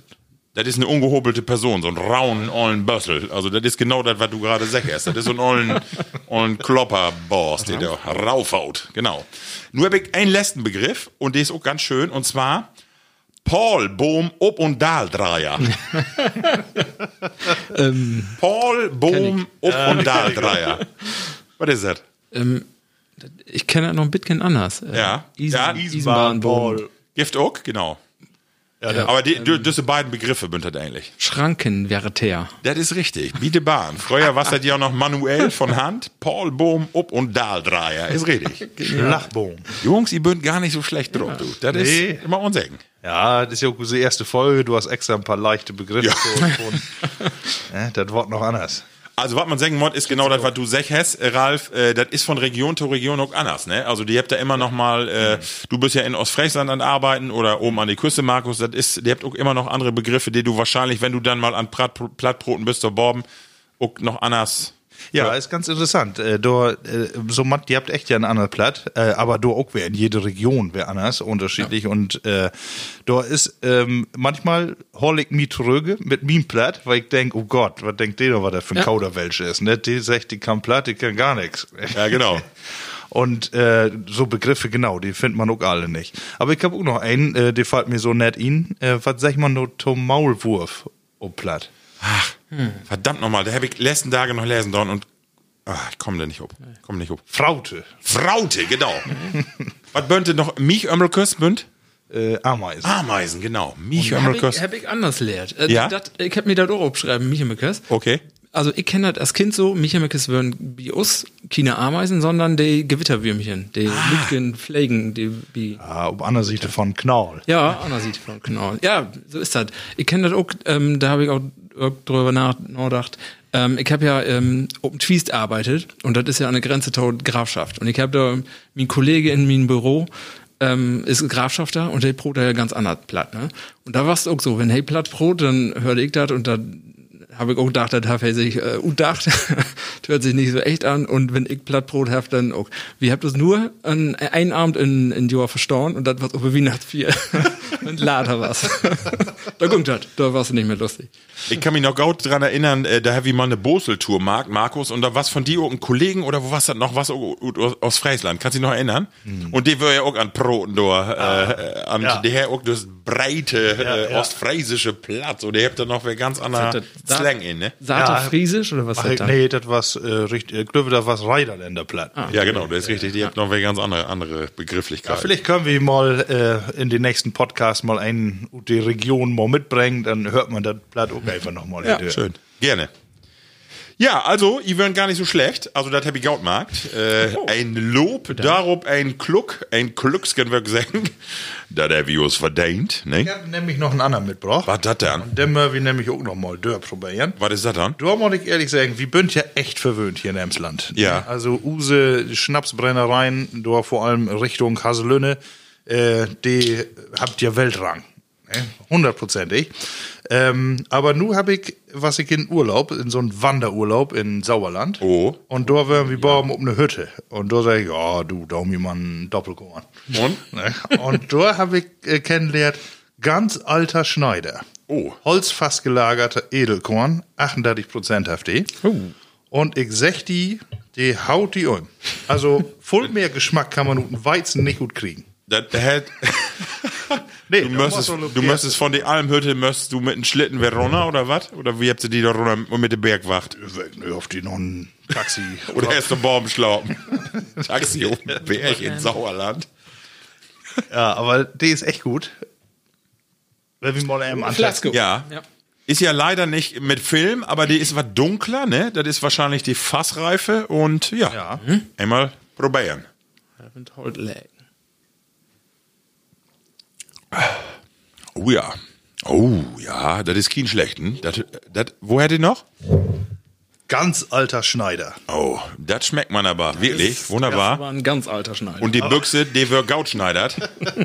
Das ist eine ungehobelte Person, so ein rauen, ollen Bössel. Also das ist genau das, was du gerade sagst. Das ist so ein ollen, ollen Klopperboss, der da Raufhaut. Genau. Nur hab ich einen letzten Begriff und der ist auch ganz schön und zwar Paul Bohm Ob- und Daldreier. Paul Bohm Ob- und Daldreier. Was ist das? Ähm, ich kenne das noch ein bisschen anders. Äh, Ja. Isen, Ja, Eisenbahnbogen. Gift auch, genau. Aber die, die, diese beiden Begriffe bünd das eigentlich. Schrankenwärter. Das ist richtig. Biete Bahn. Früher war das ja noch manuell von Hand. Paul Bohm, Up- und Daldreier. Ist richtig. Schlachbohm. Jungs, ihr bünd gar nicht so schlecht drauf, du. Das ist Nee. immer unsägen. Ja, das ist ja auch unsere erste Folge. Du hast extra ein paar leichte Begriffe. Ja. gefunden. ja, das Wort noch anders. Also, was man sagen muss, ist genau das, was du sagst, hast, äh, Ralf. Äh, das ist von Region zu Region auch anders, ne? Also, die habt da immer noch mal, äh, du bist ja in Ostfriesland an Arbeiten oder oben an die Küste, Markus. Das ist, die habt auch immer noch andere Begriffe, die du wahrscheinlich, wenn du dann mal an Platt, Plattbroten bist, Borben, auch noch anders Ja, ist ganz interessant. Äh, da, äh, so matt, ihr habt echt ja ein anderes Platt, äh, aber da auch wer in jede Region wäre anders, unterschiedlich. Und äh, da ist ähm, manchmal hol ich mich tröge mit meinem Platt, weil ich denk, oh Gott, was denkt der noch, was das für ein Ja. Kauderwelsch ist? Ne? Die sagt, die kann Platt, die kann gar nichts. Ja, genau. Und äh, so Begriffe, genau, die findet man auch alle nicht. Aber ich habe auch noch einen, äh, der fällt mir so nett in. Äh, was sag man nur zum Maulwurf, oh Platt? Ach, verdammt nochmal, da habe ich letzten Tage noch lesen dort und ach, ich komme da nicht hoch. Komm nicht hoch. Fraute, Fraute, genau. Was bönte noch? Mich Ömmelküss bünd? äh, Ameisen. Ameisen, genau. Mich ich, Ömmelküss. hab ich anders lehrt. Äh, Ja? dat, ich hab mir das auch aufgeschrieben, Michemekes. Okay. Also ich kenne das als Kind so, Michemekes würden wie us keine Ameisen, sondern die Gewitterwürmchen, die Ah. Lütgen, Pflegen, die wie Ja, auf anderer Seite von Knaul. Ja, Anna sieht von genau. Ja, so ist das. Ich kenne das auch, ähm, da habe ich auch drüber nach- nachgedacht. Ähm, ich habe ja ähm, Open Twist arbeitet und das ist ja an der Grenze zur Grafschaft. Und ich habe da mein Kollege in meinem Büro ähm, ist Grafschafter und der Brot ja ganz anders platt. Ne? Und da war es auch so, wenn hey platt Brot, dann hörte ich das und dann habe ich auch gedacht, das hat er sich äh, gedacht. das hört sich nicht so echt an. Und wenn ich Plattbrot habe, dann auch. Wir habt das nur an, einen Abend in, in Jahr verstorben und das war über Weihnachtsbier. und later was. da kommt das. Da war es nicht mehr lustig. Ich kann mich noch gut dran erinnern, äh, da habe ich mal eine Bosel-Tour, Mark, Markus, und da was von dir auch ein Kollegen oder wo was das noch was aus, Friesland, kannst du dich noch erinnern? Und die war ja auch an Proten da, äh, an Ja. der hat auch das breite äh, ja. ostfriesische Platz und der habt da noch wer ganz anderer Das- in, ne? Sater Ja. Friesisch oder was Ach, dann? nee, das was äh, richtig, ich glaube, das was Reiderländer platt. Ja, genau, das ist richtig, die habt noch wer ganz andere, andere Begrifflichkeit. Vielleicht können wir mal äh, in den nächsten Podcast mal einen der Region mal mitbringen, dann hört man das Blatt auch einfach nochmal. Ja, schön. Gerne. Ja, also, ihr wären gar nicht so schlecht. Also, das habe ich gautmarkt. Äh, ein Lob, darob ein Kluck, ein Klucksken wir sagen. Da der Virus verdient, Ich ne? habe nämlich noch einen anderen mitgebracht. Was das dann? Den müssen wir nämlich auch noch mal Dörr probieren. Was ist das dann? Da muss ich ehrlich sagen, wir sind ja echt verwöhnt hier in Emsland. Ja. Also Use Schnapsbrennereien, da vor allem Richtung Haselünne, äh, die habt ihr Weltrang. Ne? Hundertprozentig. Ähm, aber nu habe ich, was ich in Urlaub, in so einem Wanderurlaub in Sauerland. Oh. Und da wären wir bauen um eine Hütte. Und da sag ich, ja, du, da mir mal einen Doppelkorn. Und? Ne? Und da habe ich äh, kennengelernt, ganz alter Schneider. Oh. Holzfass gelagerter Edelkorn, 38% FD. Und ich sag die, die haut die um. Also, voll mehr Geschmack kann man mit Weizen nicht gut kriegen. Das hätt, Nee, du man du müsstest von der Almhütte, müsstest du mit einem Schlitten runter oder was? Oder wie habt ihr die da runter mit der Bergwacht? Auf die noch ein Taxi. Oder erst am Baum schlauben? Taxi auf dem Berg in Sauerland. ja, aber die ist echt gut. Wenn wir mal eben Flasko. Ja. ja. Ist ja leider nicht mit Film, aber die ist was dunkler, ne? Das ist wahrscheinlich die Fassreife und ja, Ja. einmal probieren. Und Hold Leg. Oh ja. Oh ja, das ist kein schlechten. Das, das, wo hätte noch? Ganz alter Schneider. Oh, das schmeckt man aber wirklich. Das Wunderbar. war ein ganz alter Schneider. Und die Büchse, die wird gautschneidert.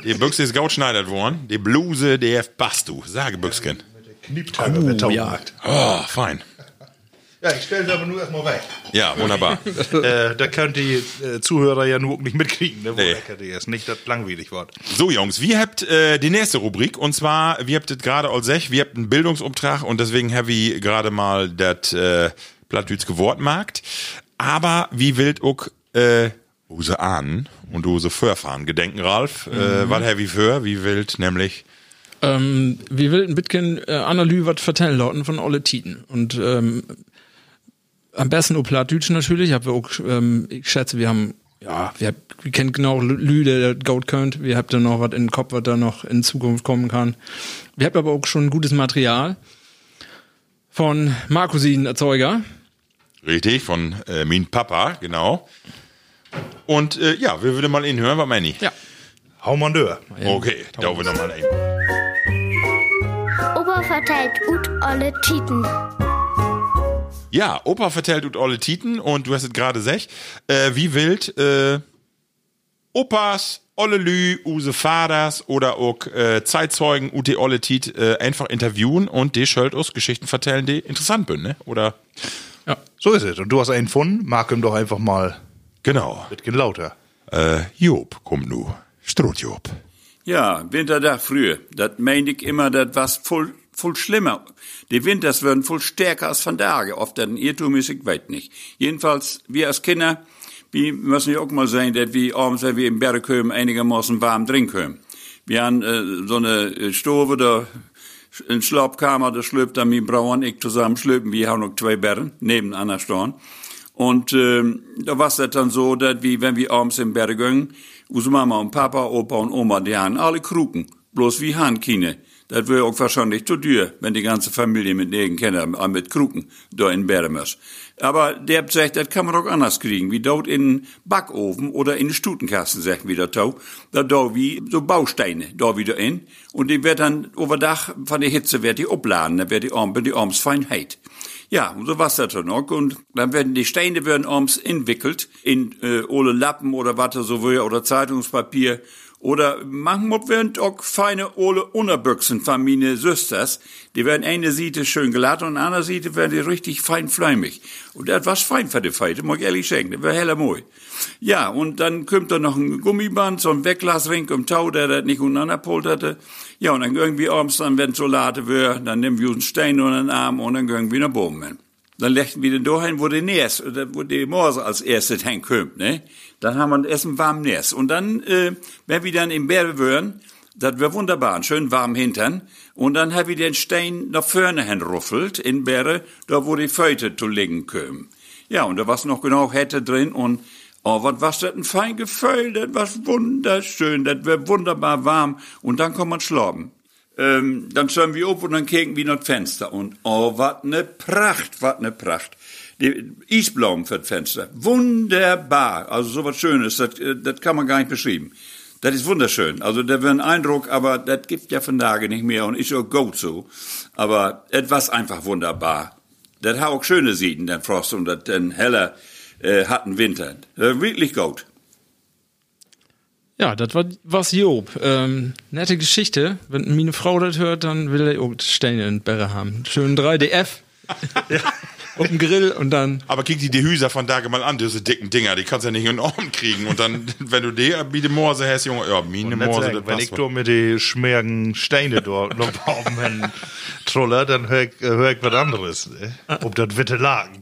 Die Büchse ist gautschneidert worden. Die Bluse, die passt du. Sage Büchsken. Knieptreiber Oh, ja. Oh, fein. Ja, ich stelle sie aber nur erstmal weg. Ja, wunderbar. äh, da können die äh, Zuhörer ja nur nicht mitkriegen, ne, wo Nee. die ist. Nicht, dass langweilig wird. So, Jungs, wir habt äh, die nächste Rubrik und zwar, wir habt es gerade als sech, wir habt einen Bildungsauftrag und deswegen habe ich gerade mal das äh, Plattdütske Wortmarkt. Aber wie wild auch äh, use an und use Förfahren gedenken, Ralf. Äh, was habe ich für? Wie wild nämlich? Ähm, wir will ein bisschen äh, Analyse was vertellen lauten von Olle Titen. Und ähm, am besten auch Plattdütsch natürlich. Hab wir auch, ähm, ich schätze, wir haben, ja, wir, wir kennen genau Lü, der Goat könnt. Wir habt da noch was in den Kopf, was da noch in Zukunft kommen kann. Wir habt aber auch schon gutes Material von Markusin Erzeuger. Richtig, von äh, mein Papa, genau. Und äh, ja, wir würden mal ihn hören, was meine ich? Ja. Hau mal Dörr. Okay, da wir noch mal ein. Opa verteilt ut olle Titen. Ja, Opa vertellt ut alle Titen und du hast es gerade sech. Äh, wie wild äh, Opas, Olle Lü, Use Vaders oder auch äh, Zeitzeugen Ute Olle Tit äh, einfach interviewen und die uns Geschichten vertellen, die interessant sind, ne? Oder Ja. So ist es. Und du hast einen gefunden, mag ihm doch einfach mal Genau. bisschen lauter. Äh, Job, komm nu. Strohjob. Ja, Wintertag früher. Das meine ich immer, das war voll, voll schlimmer. Die Winters werden voll stärker als von Tage. Oft ein Irrtum ist, ich weiß nicht. Jedenfalls, wir als Kinder, wir müssen ja auch mal sehen, dass wir abends, wenn wir im Berg kommen, einigermaßen warm drin können. Wir haben äh, so eine äh, Stove da, in Schlafkammer, da schlüpft dann mit Brauer und ich zusammen schlüpfen. Wir haben noch zwei Bären nebeneinander stehen. Und ähm, da war es dann so, dass wir, wenn wir abends im Berg gingen, unsere Mama und Papa, Opa und Oma, die haben alle Kruken. Bloß wie haben keine. Das wäre auch wahrscheinlich zu teuer, wenn die ganze Familie mit negen Kinder mit Kruken da in muss. Aber der hat gesagt, das kann man auch anders kriegen, wie dort in Backofen oder in Stutenkasten, sagt wieder Tau. Da da wie so Bausteine, da wieder in. Und die wird dann overdach von der Hitze wird die obladen, dann wird die Arme, die Arms fein heit. Ja, und so war's das dann auch. Und dann werden die Steine werden abends entwickelt in äh, ole Lappen oder was so oder Zeitungspapier. Oder manchmal werden auch feine ole Unterbüchsen von Süsters. Die werden eine Seite schön glatt und andere Seite werden die richtig fein fleimig. Und das war fein für die Feite, mag ich ehrlich sagen. Das war heller moi. Ja, und dann kommt da noch ein Gummiband, so ein Wegglasring im Tau, der das nicht untereinander polterte. Ja, und dann irgendwie abends, dann, wenn so late wird, dann nehmen wir einen Stein unter den Arm und dann gehen wir nach oben. Dann legten wir den dahin, wo der Näs, wo die Morse als erstes hinkommt, ne? Dann haben wir ein Essen warm Näs. Und dann, äh, wenn wir dann im Berge wären, das wäre wunderbar, einen schön warm Hintern. Und dann habe ich den Stein nach vorne hinruffelt, in Berge, da wo die Föte zu liegen kommen. Ja, und da war's noch genau Hätte drin und Oh, was was das ein fein Gefühl, das war wunderschön, das wär wunderbar warm und dann kann man schlafen. Ähm, dann stellen wir auf und dann kicken wir nach Fenster und oh, was ne Pracht, was ne Pracht. Die Eisblumen für das Fenster, wunderbar, also sowas Schönes, das, äh, das kann man gar nicht beschreiben. Das ist wunderschön, also der wird ein Eindruck, aber das gibt ja von Tage nicht mehr und ist auch gut so. Aber etwas einfach wunderbar. Das hat auch schöne Seiten, den Frost und den heller, äh, hatten Winter. Äh, wirklich gut. Ja, das war was Job. Ähm, nette Geschichte. Wenn meine Frau das hört, dann will er auch Steine in Berre haben. Schön 3DF. Auf dem Grill und dann. Aber kick die die Hüser von Tage mal an, diese dicken Dinger, die kannst du ja nicht in den Arm kriegen. Und dann, wenn du die wie die Morse hast, Junge, ja, meine Morse, sagen, das wenn passt ich da mit den schmergen Steine dort noch oben hin troller, dann hör ich, hör ich was anderes. Ne? Ob das Witte lagen.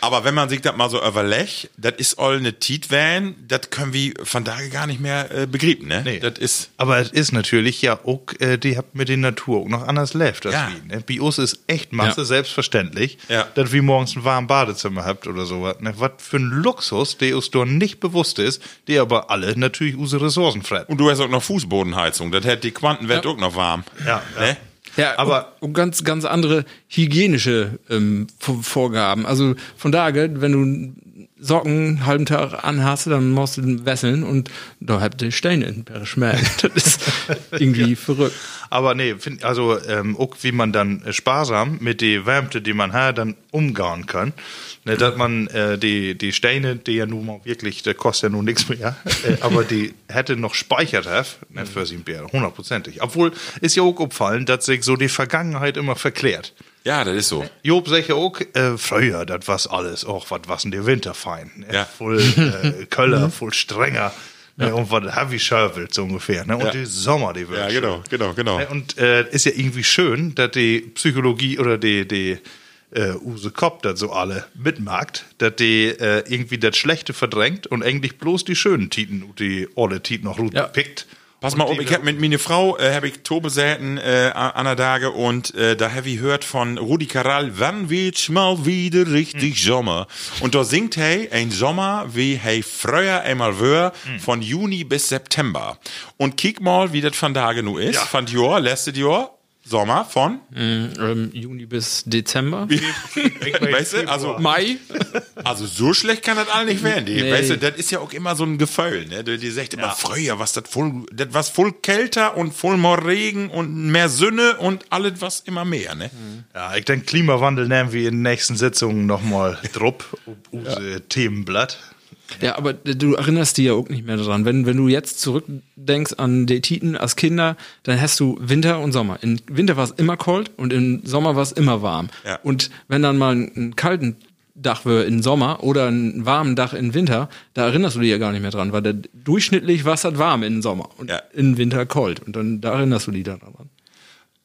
Aber wenn man sich das mal so überlegt, das ist all eine Tietwan, das können wir von Tage gar nicht mehr äh, begreifen, ne? Nee. Das ist, Aber es ist natürlich ja auch, äh, die habt mit der Natur auch noch anders lebt als Ja. wie. Ne? Bei uns ist echt Masse, Ja. selbstverständlich, Ja. dass wir morgens ein warmes Badezimmer habt oder sowas. Ne? Was für ein Luxus, der uns doch nicht bewusst ist, der aber alle natürlich unsere Ressourcen fressen. und du hast auch noch Fußbodenheizung, das hätte die Quantenwelt auch noch warm. Ja, ja. Ne? Ja, Aber- und, und ganz, ganz andere hygienische ähm, Vor- Vorgaben. Also von daher, wenn du Socken einen halben Tag anhast, dann musst du den wesseln und da habt ihr Steine in der schmecken. Das ist irgendwie verrückt. Aber nee, find, also ähm, auch wie man dann äh, sparsam mit der Wärmte, die man hat, dann umgehen kann. Ne, dass man äh, die, die Steine, die ja nun mal wirklich, der kostet ja nun nichts mehr, äh, aber die hätte noch speichert have, ne, für sie Bär, hundertprozentig. Obwohl ist ja auch aufgefallen, dass sich so die Vergangenheit immer verklärt. Ja, das ist so. Job sagt ja auch, äh, früher, das was alles, auch was was in der Winterfein. Ne? Ja. Voll äh, Köller, voll strenger. Ne? Und was Heavy Shovels so ungefähr. Ne? Und Ja. die Sommer, die wird Ja, schön. genau, genau, genau. Ne, Und äh, ist ja irgendwie schön, dass die Psychologie oder die, die äh, Use Kopf das so alle mitmacht, dass die äh, irgendwie das Schlechte verdrängt und eigentlich bloß die schönen Titen und die olle Titen noch gut Ja. pickt. Pass mal auf, ich hab mit meiner Frau, äh, hab ich Tobe säten äh, an der Tage und äh, da hab ich hört von Rudi Carral, wann wird's mal wieder richtig Sommer? Und da singt hey ein Sommer, wie hey früher einmal wär, von Juni bis September. Und kick mal, wie das von Tage nu ist, Ja. von Jahr, letztes Jahr, Sommer von, Ähm, Juni bis Dezember. weißt du, also Mai. Also so schlecht kann das all nicht werden. Die, Nee. Weißt du, das ist ja auch immer so ein Gefühl, ne? Die, die sagt immer, früher was das voll, das was voll kälter und voll mehr Regen und mehr Sünne und alles was immer mehr, ne? Ja, ich denke, Klimawandel nehmen wir in den nächsten Sitzungen nochmal drupp, unser Themenblatt. Ja, aber du erinnerst dich ja auch nicht mehr daran. Wenn, wenn du jetzt zurückdenkst an die Titen als Kinder, dann hast du Winter und Sommer. Im Winter war es immer kalt und im Sommer war es immer warm. Ja. Und wenn dann mal ein, ein kalten Dach im Sommer oder ein warmen Dach im Winter, da erinnerst du dich ja gar nicht mehr dran, weil der durchschnittlich war es halt warm im Sommer und Ja. im Winter kalt. Und dann da erinnerst du dich dann dran.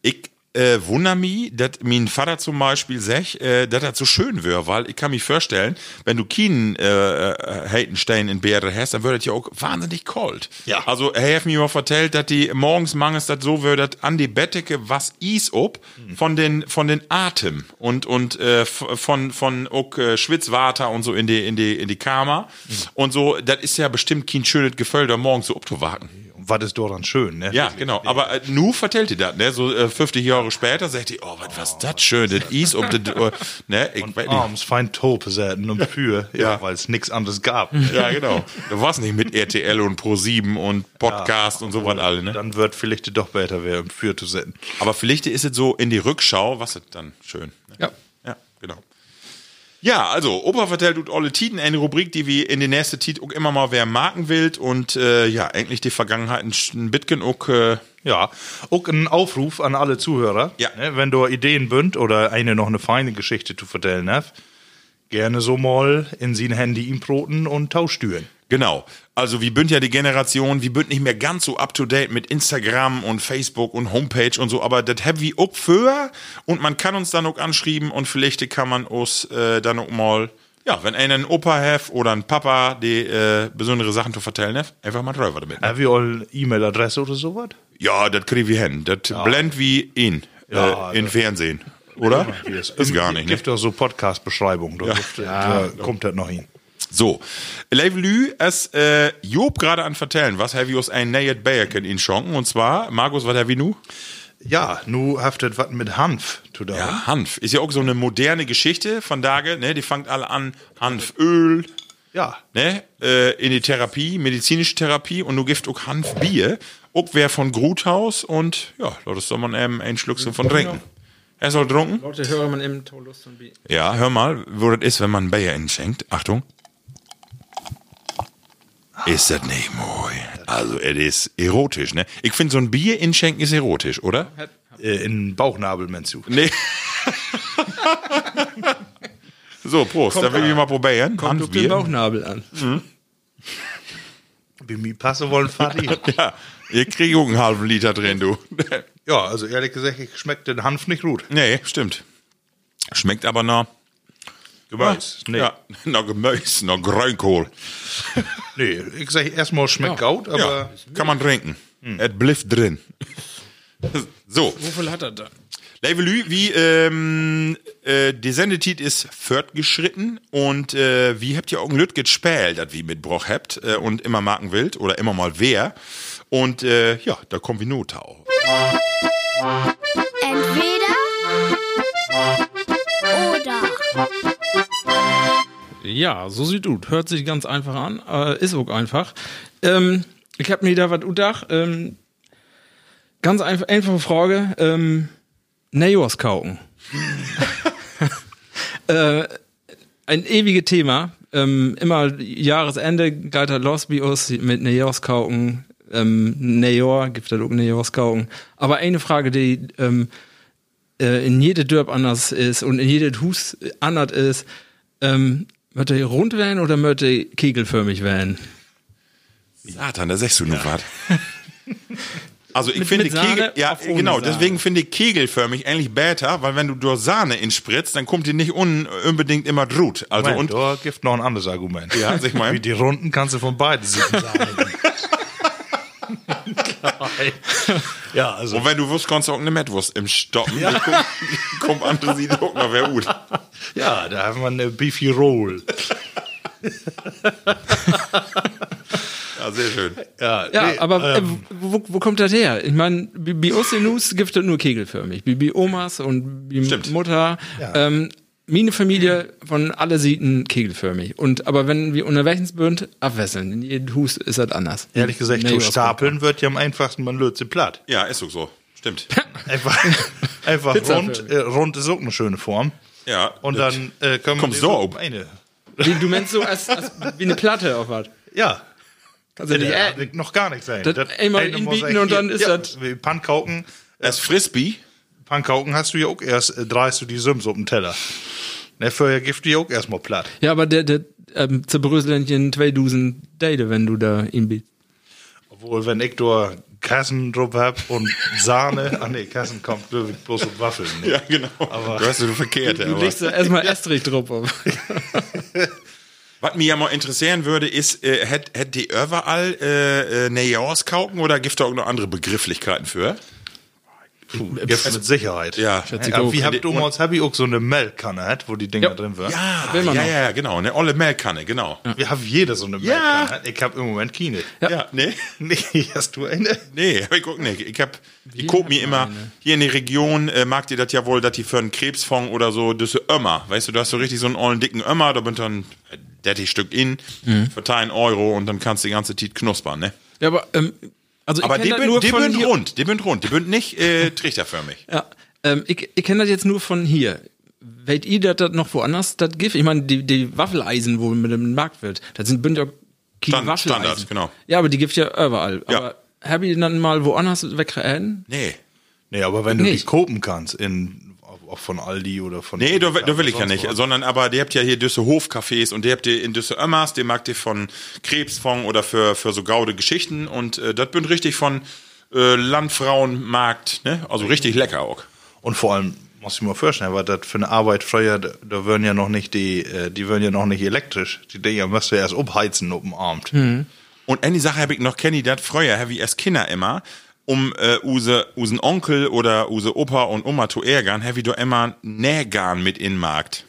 Ich äh, wundere mich, dass mein Vater zum Beispiel sagt, äh, dass das so schön wäre, weil ich kann mich vorstellen, wenn du keinen äh, äh, Heitenstein in Bäre hast, dann würde das ja auch wahnsinnig kalt. Ja. Also, er hat mir mal vertellt, dass die morgens mangels das so würde, dass an die Bettdecke was is ob von den, von den Atem und, und, äh, von, von auch, äh, Schwitzwater und so in die, in die, in die Kammer. Und so, das ist ja bestimmt kein schönes Gefühl, da morgens so abzuwarten. Und was ist daran schön, ne? Ja, genau. Aber äh, nu vertellt ihr das, ne? So äh, 50 Jahre später sagt ihr, oh, was was das schön, das is ob das, äh, ne? Ich nicht. Abends fein Tope säten und für, ja, Ja. weil es nichts anderes gab. Ja, genau. Du warst nicht mit RTL und Pro7 und Podcast und so was alle, ne? Dann wird vielleicht doch besser werden, um für zu setzen. Aber vielleicht ist es so in die Rückschau, was ist dann schön. Ne? Ja. Ja, genau. Ja, also, Opa vertellt und alle Titen, eine Rubrik, die wir in den nächsten Tit auch immer mal wer marken will und äh, ja, eigentlich die Vergangenheit ein ein bisschen auch äh, Ja, auch ein Aufruf an alle Zuhörer. Ja. Ne, wenn du Ideen bünd oder eine noch eine feine Geschichte zu vertellen hast, gerne so mal in sein Handy improten und tauschtüren. Genau. Also wir bünd ja die Generation, wir bünd nicht mehr ganz so up to date mit Instagram und Facebook und Homepage und so, aber das haben wir auch für und man kann uns dann auch anschreiben und vielleicht kann man uns äh, dann auch mal, ja, wenn einer einen Opa hat oder einen Papa, die äh, besondere Sachen zu vertellen hat, einfach mal drüber damit. Ne? Haben wir all E-Mail-Adresse oder sowas? Ja, das kriegen wir hin. Das blend wie ihn Ja, äh, in Fernsehen. Oder? Ist gar nicht, ne? Gibt doch so Podcast-Beschreibungen. Da, gibt- da kommt das noch hin. So, Levelü, es äh, Job gerade an vertellen, was have wir uns ein Nayet Bayerken in Schonken und zwar, Markus, was have wir nu? Ja, nu haftet was mit Hanf zu tun. Ja, Hanf. Ist ja auch so eine moderne Geschichte von Dage, ne? Die fangt alle an, Hanföl, Ja. ne? Äh, in die Therapie, medizinische Therapie und du gift auch Hanfbier. Auch wer von Gruthaus und ja, das soll man eben ein Schluck von trinken. Er soll trunken? Leute, höre man im Tollust und wie. Ja, hör mal, wo das ist, wenn man ein Bier schenkt. Achtung. Ist das nicht mooi? Also, es ist erotisch, ne? Ich finde, so ein Bier inschenken ist erotisch, oder? Äh, in Bauchnabel, meinst du? Nee. so, Prost, da will ich mal probieren. Kommt auf den Bauchnabel an. Wie mir passen wollen, Vati. Ja, ihr kriegt auch einen halben Liter drin, du. ja, also ehrlich gesagt, ich schmeckt den Hanf nicht gut. nee, stimmt. Schmeckt aber noch. Gemüse. Nee. Ja, noch Gemüse, noch Grünkohl. nee, ich sag erstmal schmeckt gut, aber Ja, kann man trinken. Es blifft drin. so, Wofür hat er da? Levelü, wie ähm, äh, die Sendetit ist fortgeschritten und äh, wie habt ihr auch ein Lüt gespielt, das wie mitbroch habt äh, und immer marken wild oder immer mal wer. Und äh, ja, da kommen wir nur tau. Entweder oder. Ja, so sieht gut. Hört sich ganz einfach an. Äh, ist auch einfach. Ähm, ich habe mir da was udach. Ähm, ganz einfach, einfache Frage. Ähm, Neos kauken. äh, ein ewiges Thema. Ähm, immer Jahresende geht er los bei uns mit Neos kauken. Ähm, Nejor, gibt da auch Neos kauken. Aber eine Frage, die ähm, äh, in jede Dörp anders ist und in jedes Hus anders ist, ähm, möchte ihr rund werden oder möchte ihr kegelförmig werden? Satan, da sagst du nur was. Also ich Mit- finde mit Sahne Kegel, ja genau, Sahne. deswegen finde ich kegelförmig eigentlich besser, weil wenn du durch Sahne inspritzt, dann kommt die nicht un unbedingt immer drut. Also Moment, und da gibt noch ein anderes Argument. Ja, sag mal. Wie die Runden kannst du von beiden Seiten sagen. ja, also. Und wenn du wusst, kannst du auch eine Mettwurst im Stoppen. Ja. Kommt, kommt andere sieht auch noch wer gut. Ja, da haben wir eine Beefy Roll. Ja, sehr schön. Ja, Ja, nee, aber ähm, äh, wo, wo kommt das her? Ich meine, bei uns in gibt es nur kegelförmig. Bei, Omas und bei. Mutter. Ähm, meine Familie von alle Sieten kegelförmig. Und aber wenn wir unterwegs sind, abwechseln. In jedem Hus ist das anders. ehrlich gesagt, Nee, stapeln wird ja am einfachsten, man löst sie platt. Ja, ist auch so. Stimmt. Einfach, einfach rund. Äh, rund ist auch eine schöne Form. Ja. Und das- dann äh, können wir Kommst die du so auf? eine Wie, du meinst so als, als wie eine Platte auf was? Ja. Kannst du nicht, Ja, äh, noch gar nichts sein. Das einmal eine muss inbieten und dann ist ja, das- wie Pankauken. Das Frisbee. Pankauken hast du ja auch erst, äh, dreist du die Sims auf den Teller. Ne, vorher gibt die auch erstmal platt. ja, aber der, der ähm, zerbröselt in 2000 Date, wenn du da ihn bietest. Obwohl, wenn ich da Kassen drauf hab und Sahne, ah nee, Kassen kommt wirklich bloß auf Waffeln. Ne? Ja, genau. du hast du verkehrt. Du aber- legst da erstmal Estrich drauf auf. Was mich ja mal interessieren würde, ist, äh, hätt, hätt die überall äh, äh, Nejahrskauken oder gibt es auch noch andere Begrifflichkeiten für? Gibt's mit Sicherheit. Ja. Schätze ich Ja, auch. wie habt du damals, hab ich auch so eine Melkkanne, hat, wo die Dinger Ja. drin waren. Ja, will man ja, noch. ja, genau. Eine olle Melkkanne, genau. Wir haben jeder so eine Ja. Melkkanne. Ich hab im Moment keine. Ja, nee. Nee, hast du eine? Nee, ich guck nicht. Ich hab, ich guck mir immer, hier in der Region, äh, mag ihr das ja wohl, dass die für einen Krebsfond oder so, das ist Ömmer. Weißt du, du hast so richtig so einen ollen dicken Ömmer, da bin dann ein Stück in, für einen Euro und dann kannst du die ganze Zeit knuspern, ne? Ja, aber, ähm, also Aber die hier. rund, die bin rund, die bin nicht äh, trichterförmig. Ja, ähm, ich, ich kenne das jetzt nur von hier. Weet ihr, das noch woanders das gibt? Ich meine, die, die Waffeleisen, wo mit dem Markt wird, das sind bünd ja keine Stand- Waffeleisen. Standard, genau. Ja, aber die gibt ja überall. Ja. Aber hab ich dann mal woanders wegrennen? Nee. Nee, aber wenn du Nicht. die kopen kannst, in, auch von Aldi oder von. Nee, da, da will ich ja nicht. was. Sondern aber, die habt ja hier Düsse Hofcafés und die habt ihr in Düsse Ömmers, die mag die von Krebsfond oder für, für so gaude Geschichten und äh, das bin richtig von äh, Landfrauenmarkt, ne? Also richtig lecker auch. Und vor allem, muss ich mir vorstellen, weil das für eine Arbeit früher, da, da würden ja noch nicht die, äh, die würden ja noch nicht elektrisch. Die Dinger musst du erst abheizen auf dem Abend. Und eine Sache habe ich noch kenny dat früher, habe ich als Kinder immer, um äh, use, usen Onkel oder use Opa und Oma zu ärgern, ich doch immer Nähgarn mit in Markt.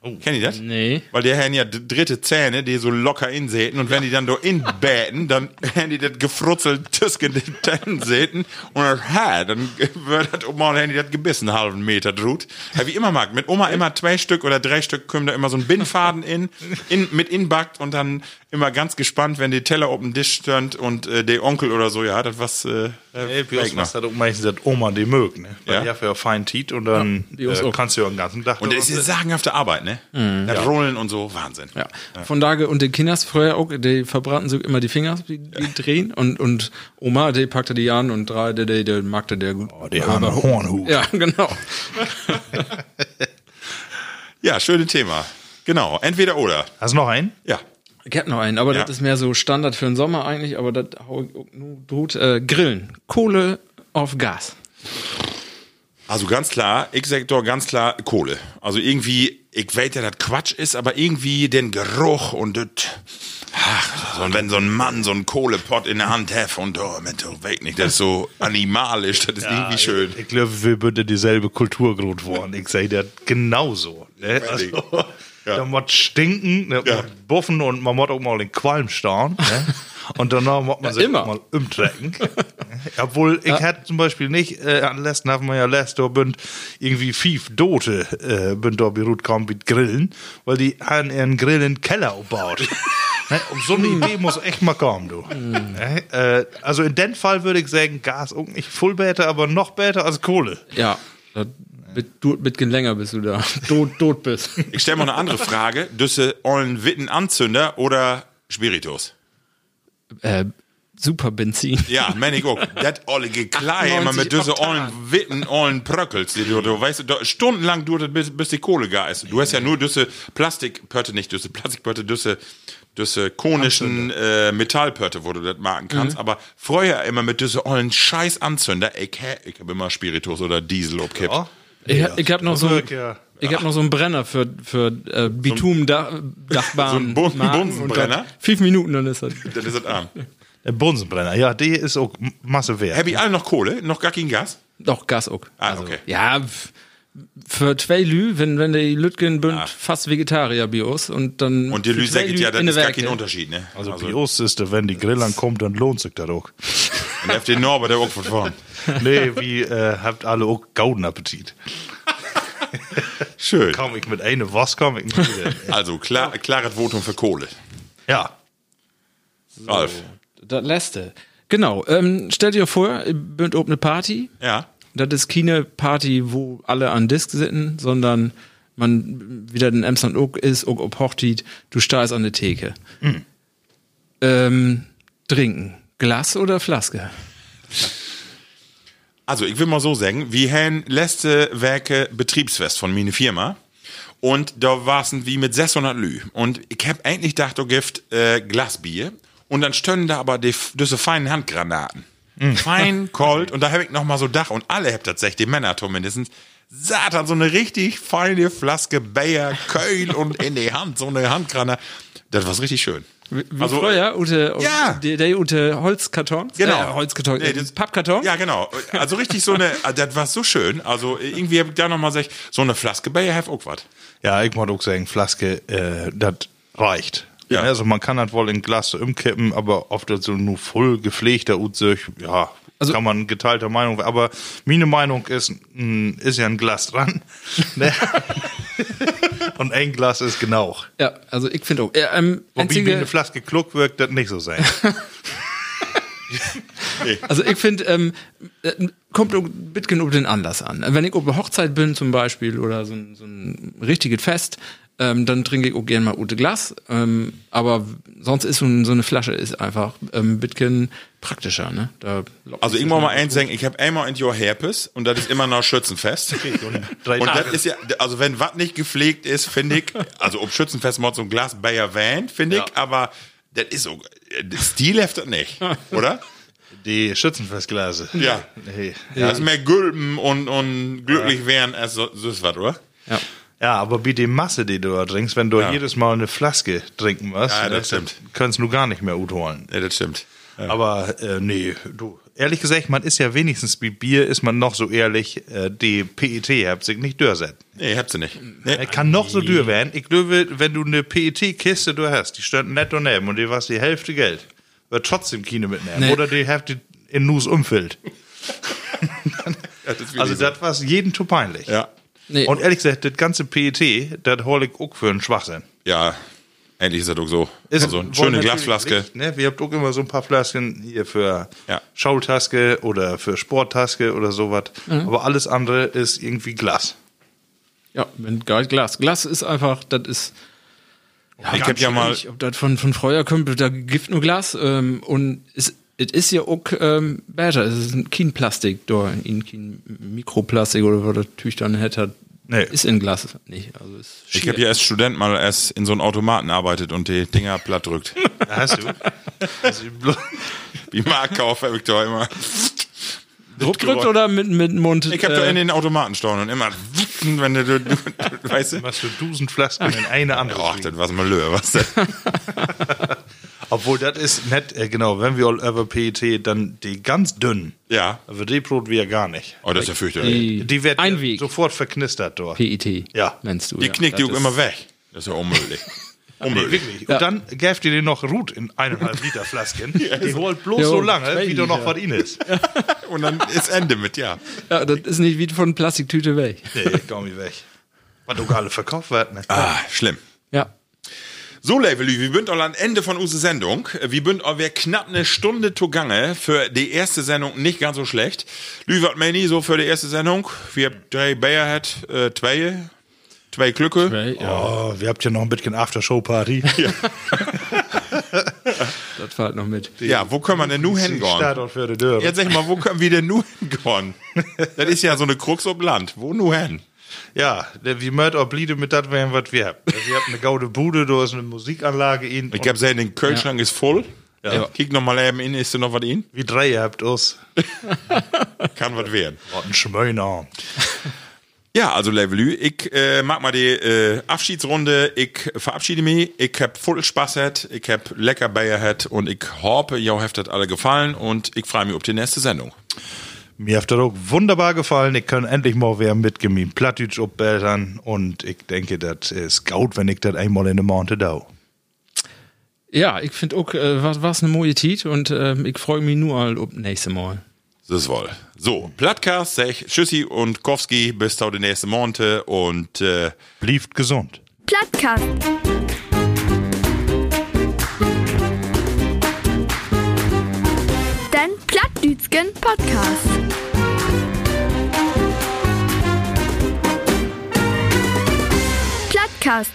Oh. Kennt ihr das? Nee. Weil der haben ja dritte Zähne, die so locker insäten und wenn die dann da inbäten, dann haben die das gefrutzelt zwischen den Zähnen und das ha, dann wird das Oma haben die das gebissen, einen halben Meter drut. Ja, wie immer mag, mit Oma immer zwei Stück oder drei Stück kommen da immer so ein Bindfaden in, in mit inbackt und dann immer ganz gespannt, wenn die Teller auf dem Tisch stand und äh, der Onkel oder so, ja, das was äh, Ey, bei uns Eigner. macht das auch meistens das Oma die mögen, ne? Weil Ja. die hat ja fein Tiet und dann die uns äh, kannst du ja den ganzen Tag und da das ist sagenhafte Arbeit, ne? Das Rollen und so, Wahnsinn. Ja. Von daher, und die Kinders früher auch, die verbraten so immer die Finger, die, die drehen. Und, und Oma, die packte die an und drei, der, der, der magte der gut. Oh, die haben einen Hornhut. Ja, genau. Ja, schönes Thema. Genau, entweder oder. Hast du noch einen? Ja. Ich hab noch einen, aber Ja. das ist mehr so Standard für den Sommer eigentlich, aber das hau ich auch nur tut. Äh, Grillen. Kohle auf Gas. Also ganz klar, ich sag doch ganz klar Kohle. Also irgendwie, ich weiß ja, das Quatsch ist, aber irgendwie den Geruch und das, ach, so, wenn so ein Mann so einen Kohlepott in der Hand hat und oh, mit so weg nicht, das ist so animalisch, das ist irgendwie schön. Ich, ich glaube, wir würden dieselbe Kultur groß worden. Ich sehe das genauso. Ne? Also, Ja. Da muss stinken, ne? Ja. muss buffen und man muss auch mal den Qualm starren. Ne? Und danach muss man sich immer. mal umtrecken. Obwohl, ich hätte zum Beispiel nicht, äh, an letzten haben wir ja letztes Jahr bünd irgendwie fünf Dote, äh, bünd da beruht kaum mit Grillen, weil die haben ihren Grill in den Keller aufgebaut. Ne, um so eine Idee muss echt mal kommen, du. Ne, äh, also in dem Fall würde ich sagen, Gas auch nicht voll besser, aber noch besser als Kohle. Ja. Das mit, du, mit länger bis du da tot, tot bist. Ich stelle mal eine andere Frage. Düsse ollen Witten Anzünder oder Spiritus? äh, super Benzin. Ja, ich auch. Das olle Geklei immer 98 mit düsse ollen Witten, ollen Bröckels. Die du, du weißt, du, stundenlang es, bis, bis die Kohle gar ist. Du hast ja nur düsse Plastikpörte, nicht düsse Plastikpörte, düsse, düsse konischen äh, Metallpörte, wo du das machen kannst. Mhm. Aber vorher immer mit düsse ollen Scheißanzünder. Ich, ich habe immer Spiritus oder Diesel abkippt. Ja. Ich, ich habe noch so, ja- ich hab noch so einen Brenner für für äh, Bitum Dachbahn. So ein Bun- Magen Bunsenbrenner? dann Fünf Minuten dann ist das. Das ist das arm. Der Bunsenbrenner, ja, der ist auch Masse wert. Hab ich alle noch Kohle? Noch gar kein Gas? Doch Gas auch. Ah, okay. Ja, f- für zwei Lü, wenn wenn die Lütgen bünd fast Vegetarier Bios und dann Und die Lü sagt ja, das in ist gar kein. Unterschied, ne? Also, bei uns ist wenn die Grill ankommt, dann lohnt sich das auch. Und auf den Norbert der auch von vorn. nee, wie äh, habt alle auch gauden Appetit. Schön. Komm ich mit einem was, komm ich nicht wieder. Also, klar, klares Votum für Kohle. Ja. Ralf. Das letzte. Genau. Ähm, stellt dir vor, ihr bünd ob eine Party. Ja. Das ist keine Party, wo alle an Disk sitzen, sondern man wieder in Emsland auch ist, auch ob Hochtit, du stehst an der Theke. Ähm, trinken. Glas oder Flaske? Also, ich will mal so sagen, wir haben letzte Werke Betriebsfest von meine Firma. Und da war's wie mit 600 Lü. Und ich hab eigentlich gedacht, du gift äh, Glasbier. Und dann stönnen da aber die, diese feinen Handgranaten. Fein, kalt. Und da hab ich noch mal so Dach. Und alle habt tatsächlich, die Männer zumindest, Satan, so eine richtig feine Flaske Bayer, Köln und in die Hand, so eine Handgranate. Das war richtig schön. Wie Also, früher, Ute, Ja. der, der Ute Holzkarton. Genau. Äh, Holzkarton, Nee, äh, das- Pappkarton. Ja, genau. Also richtig so eine, das war so schön. Also irgendwie hab ich da noch mal gesagt, so eine Flaske Bayer have auch was. Ja, ich muss auch sagen, Flaske, äh, das reicht. Ja. Also man kann das wohl in Glas so umkippen, aber oft so nur voll gepflegter Utzig, ja, Also- kann man geteilter Meinung, aber meine Meinung ist, mh, ist ja ein Glas dran. ne? Und ein Glas ist genau. Ja, also ich finde auch. Äh, ähm, Wobei einzige, eine Flaske Kluck wirkt das nicht so sein. Also ich finde, ähm, äh, kommt ein bisschen auf den Anlass an. Wenn ich auf Hochzeit bin zum Beispiel oder so ein, so ein richtiges Fest, ähm, dann trinke ich auch gerne mal Ute Glas. Ähm, aber sonst ist so, ein, so eine Flasche ist einfach ähm, ein bisschen praktischer. Ne? Da Also ich muss mal eins sagen, ich habe einmal in Your Herpes und das ist immer noch Schützenfest. drei Und Tage. das ist ja, also wenn was nicht gepflegt ist, finde ich, also ob Schützenfest mal so ein Glas Bayer Van, finde ich, aber das ist so, das Stil heft das nicht, oder? Die Schützenfestglase. Ja. Nee. Das ist mehr Gülpen und, und glücklich werden als so, so ist was, oder? Ja. Ja, aber wie die Masse, die du da trinkst, wenn du Ja. jedes Mal eine Flaske trinken musst, Ja, das stimmt. kannst du gar nicht mehr gut holen. Ja, das stimmt. Aber äh, nee, du. Ehrlich gesagt, man ist ja wenigstens mit Bier, ist man noch so ehrlich, äh, die PET habt sich nicht dörset. Nee, habt sie nicht. Nee. Er kann noch so dürr werden. Ich glaube, wenn du eine PET-Kiste du hast, die stand nett daneben und die was die Hälfte Geld, wird trotzdem keine mitnehmen. Nee. Oder die Hälfte in Nus umfüllt. Ja, das Also so. das war jeden zu peinlich. Ja. Nee, Und ehrlich gesagt, das ganze PET, das hol ich auch für einen Schwachsinn. Ja, endlich ist das doch so. Ist also eine schöne Glasflaske. richtig, Ne? Wir habt auch immer so ein paar Flasken hier für Ja. Schautaske oder für Sporttaske oder sowas. Aber alles andere ist irgendwie Glas. ja, wenn Glas. Glas ist einfach, das ist. Ja, Ich hab ja mal- Ob das von, von Freuer kommt, da gibt nur Glas. Ähm, und es es ist ja auch ähm, besser. Es ist ein kein Plastik, da, in kein Mikroplastik oder was das Tüch dann hätte. Nee. Ist in Glas nicht. Also ist Ich habe ja als Student mal erst in so einem Automaten arbeitet und die Dinger platt drückt. Da hast du. Also, blo- Wie Marktkauf habe ich da immer. Druckdrückt oder mit, mit Mund? Ich habe da äh, in den Automaten stehen und immer, wenn du, du, du weißt du? machst du tausend Flasken in eine andere. Ach, das war's mal Löhr, was denn? Obwohl, das ist nett, äh, genau, wenn wir all over PET, dann die ganz dünnen. Ja. Aber die Brot wir gar nicht. Oh, das ist ja fürchterlich. die, Die wird Einweg. sofort verknistert dort. PET. Ja. Nennst du. Die ja. knickt die auch immer weg. Das ist ja unmöglich. Nee, Unmöglich. wirklich. Ja. Und dann gäft ihr dir noch Rut in eineinhalb Liter Flasken. Die holt bloß Ja, so lange, wie da noch was in ist. Und dann ist Ende mit, ja. Ja, das ist nicht wie von Plastiktüte weg. Nee, komm ich weg. Was du alle verkauft werden. Ne? Ah, schlimm. Ja. So, Levelü, wir sind all am Ende von unserer Sendung. Wir sind auch wir knapp eine Stunde zu Gange. Für die erste Sendung nicht ganz so schlecht. Lü, was meine so für die erste Sendung? Wir haben drei Bayer hat, äh, zwei, zwei Glücke. Ja, Oh, wir habt ja noch ein bisschen Aftershow-Party. das fahrt noch mit. Ja, wo können wir denn nun hingehen? Jetzt sag ich mal, wo können wir denn nun hingehen? das ist ja so eine Krux ob Land. Wo nun hin? Ja, wie mögt auch bliede mit das werden, was wir haben. Wir haben eine gaude Bude, da ist eine Musikanlage in. Ich hab gesehen, den Kühlschrank ist voll. Ja. Kick noch mal eben in, ist da noch was in? Wie drei habt uns. Kann was werden. Was ein schöner Abend. Ja, also Levelü, ich äh, mag mal die äh, Abschiedsrunde. Ich verabschiede mich. Ich hab voll Spaß gehabt. Ich hab lecker Bayer gehabt und ich hoffe, jou habt das alle gefallen und ich freue mich auf die nächste Sendung. Mir hat das auch wunderbar gefallen. Ich kann endlich mal wieder mitgehen, Plattdeutsch abbeltern. Und ich denke, das ist gut, wenn ich das einmal in der Monate da. Ja, ich finde auch, äh, was was eine neue Tit und ähm, ich freue mich nur all auf nächste Mal. Das ist wohl. So, Plattcast, sag ich Tschüssi und Kowski, bis zu die nächste Monate und äh, Blieft gesund. Plattkast. heutigen Podcast. Plattcast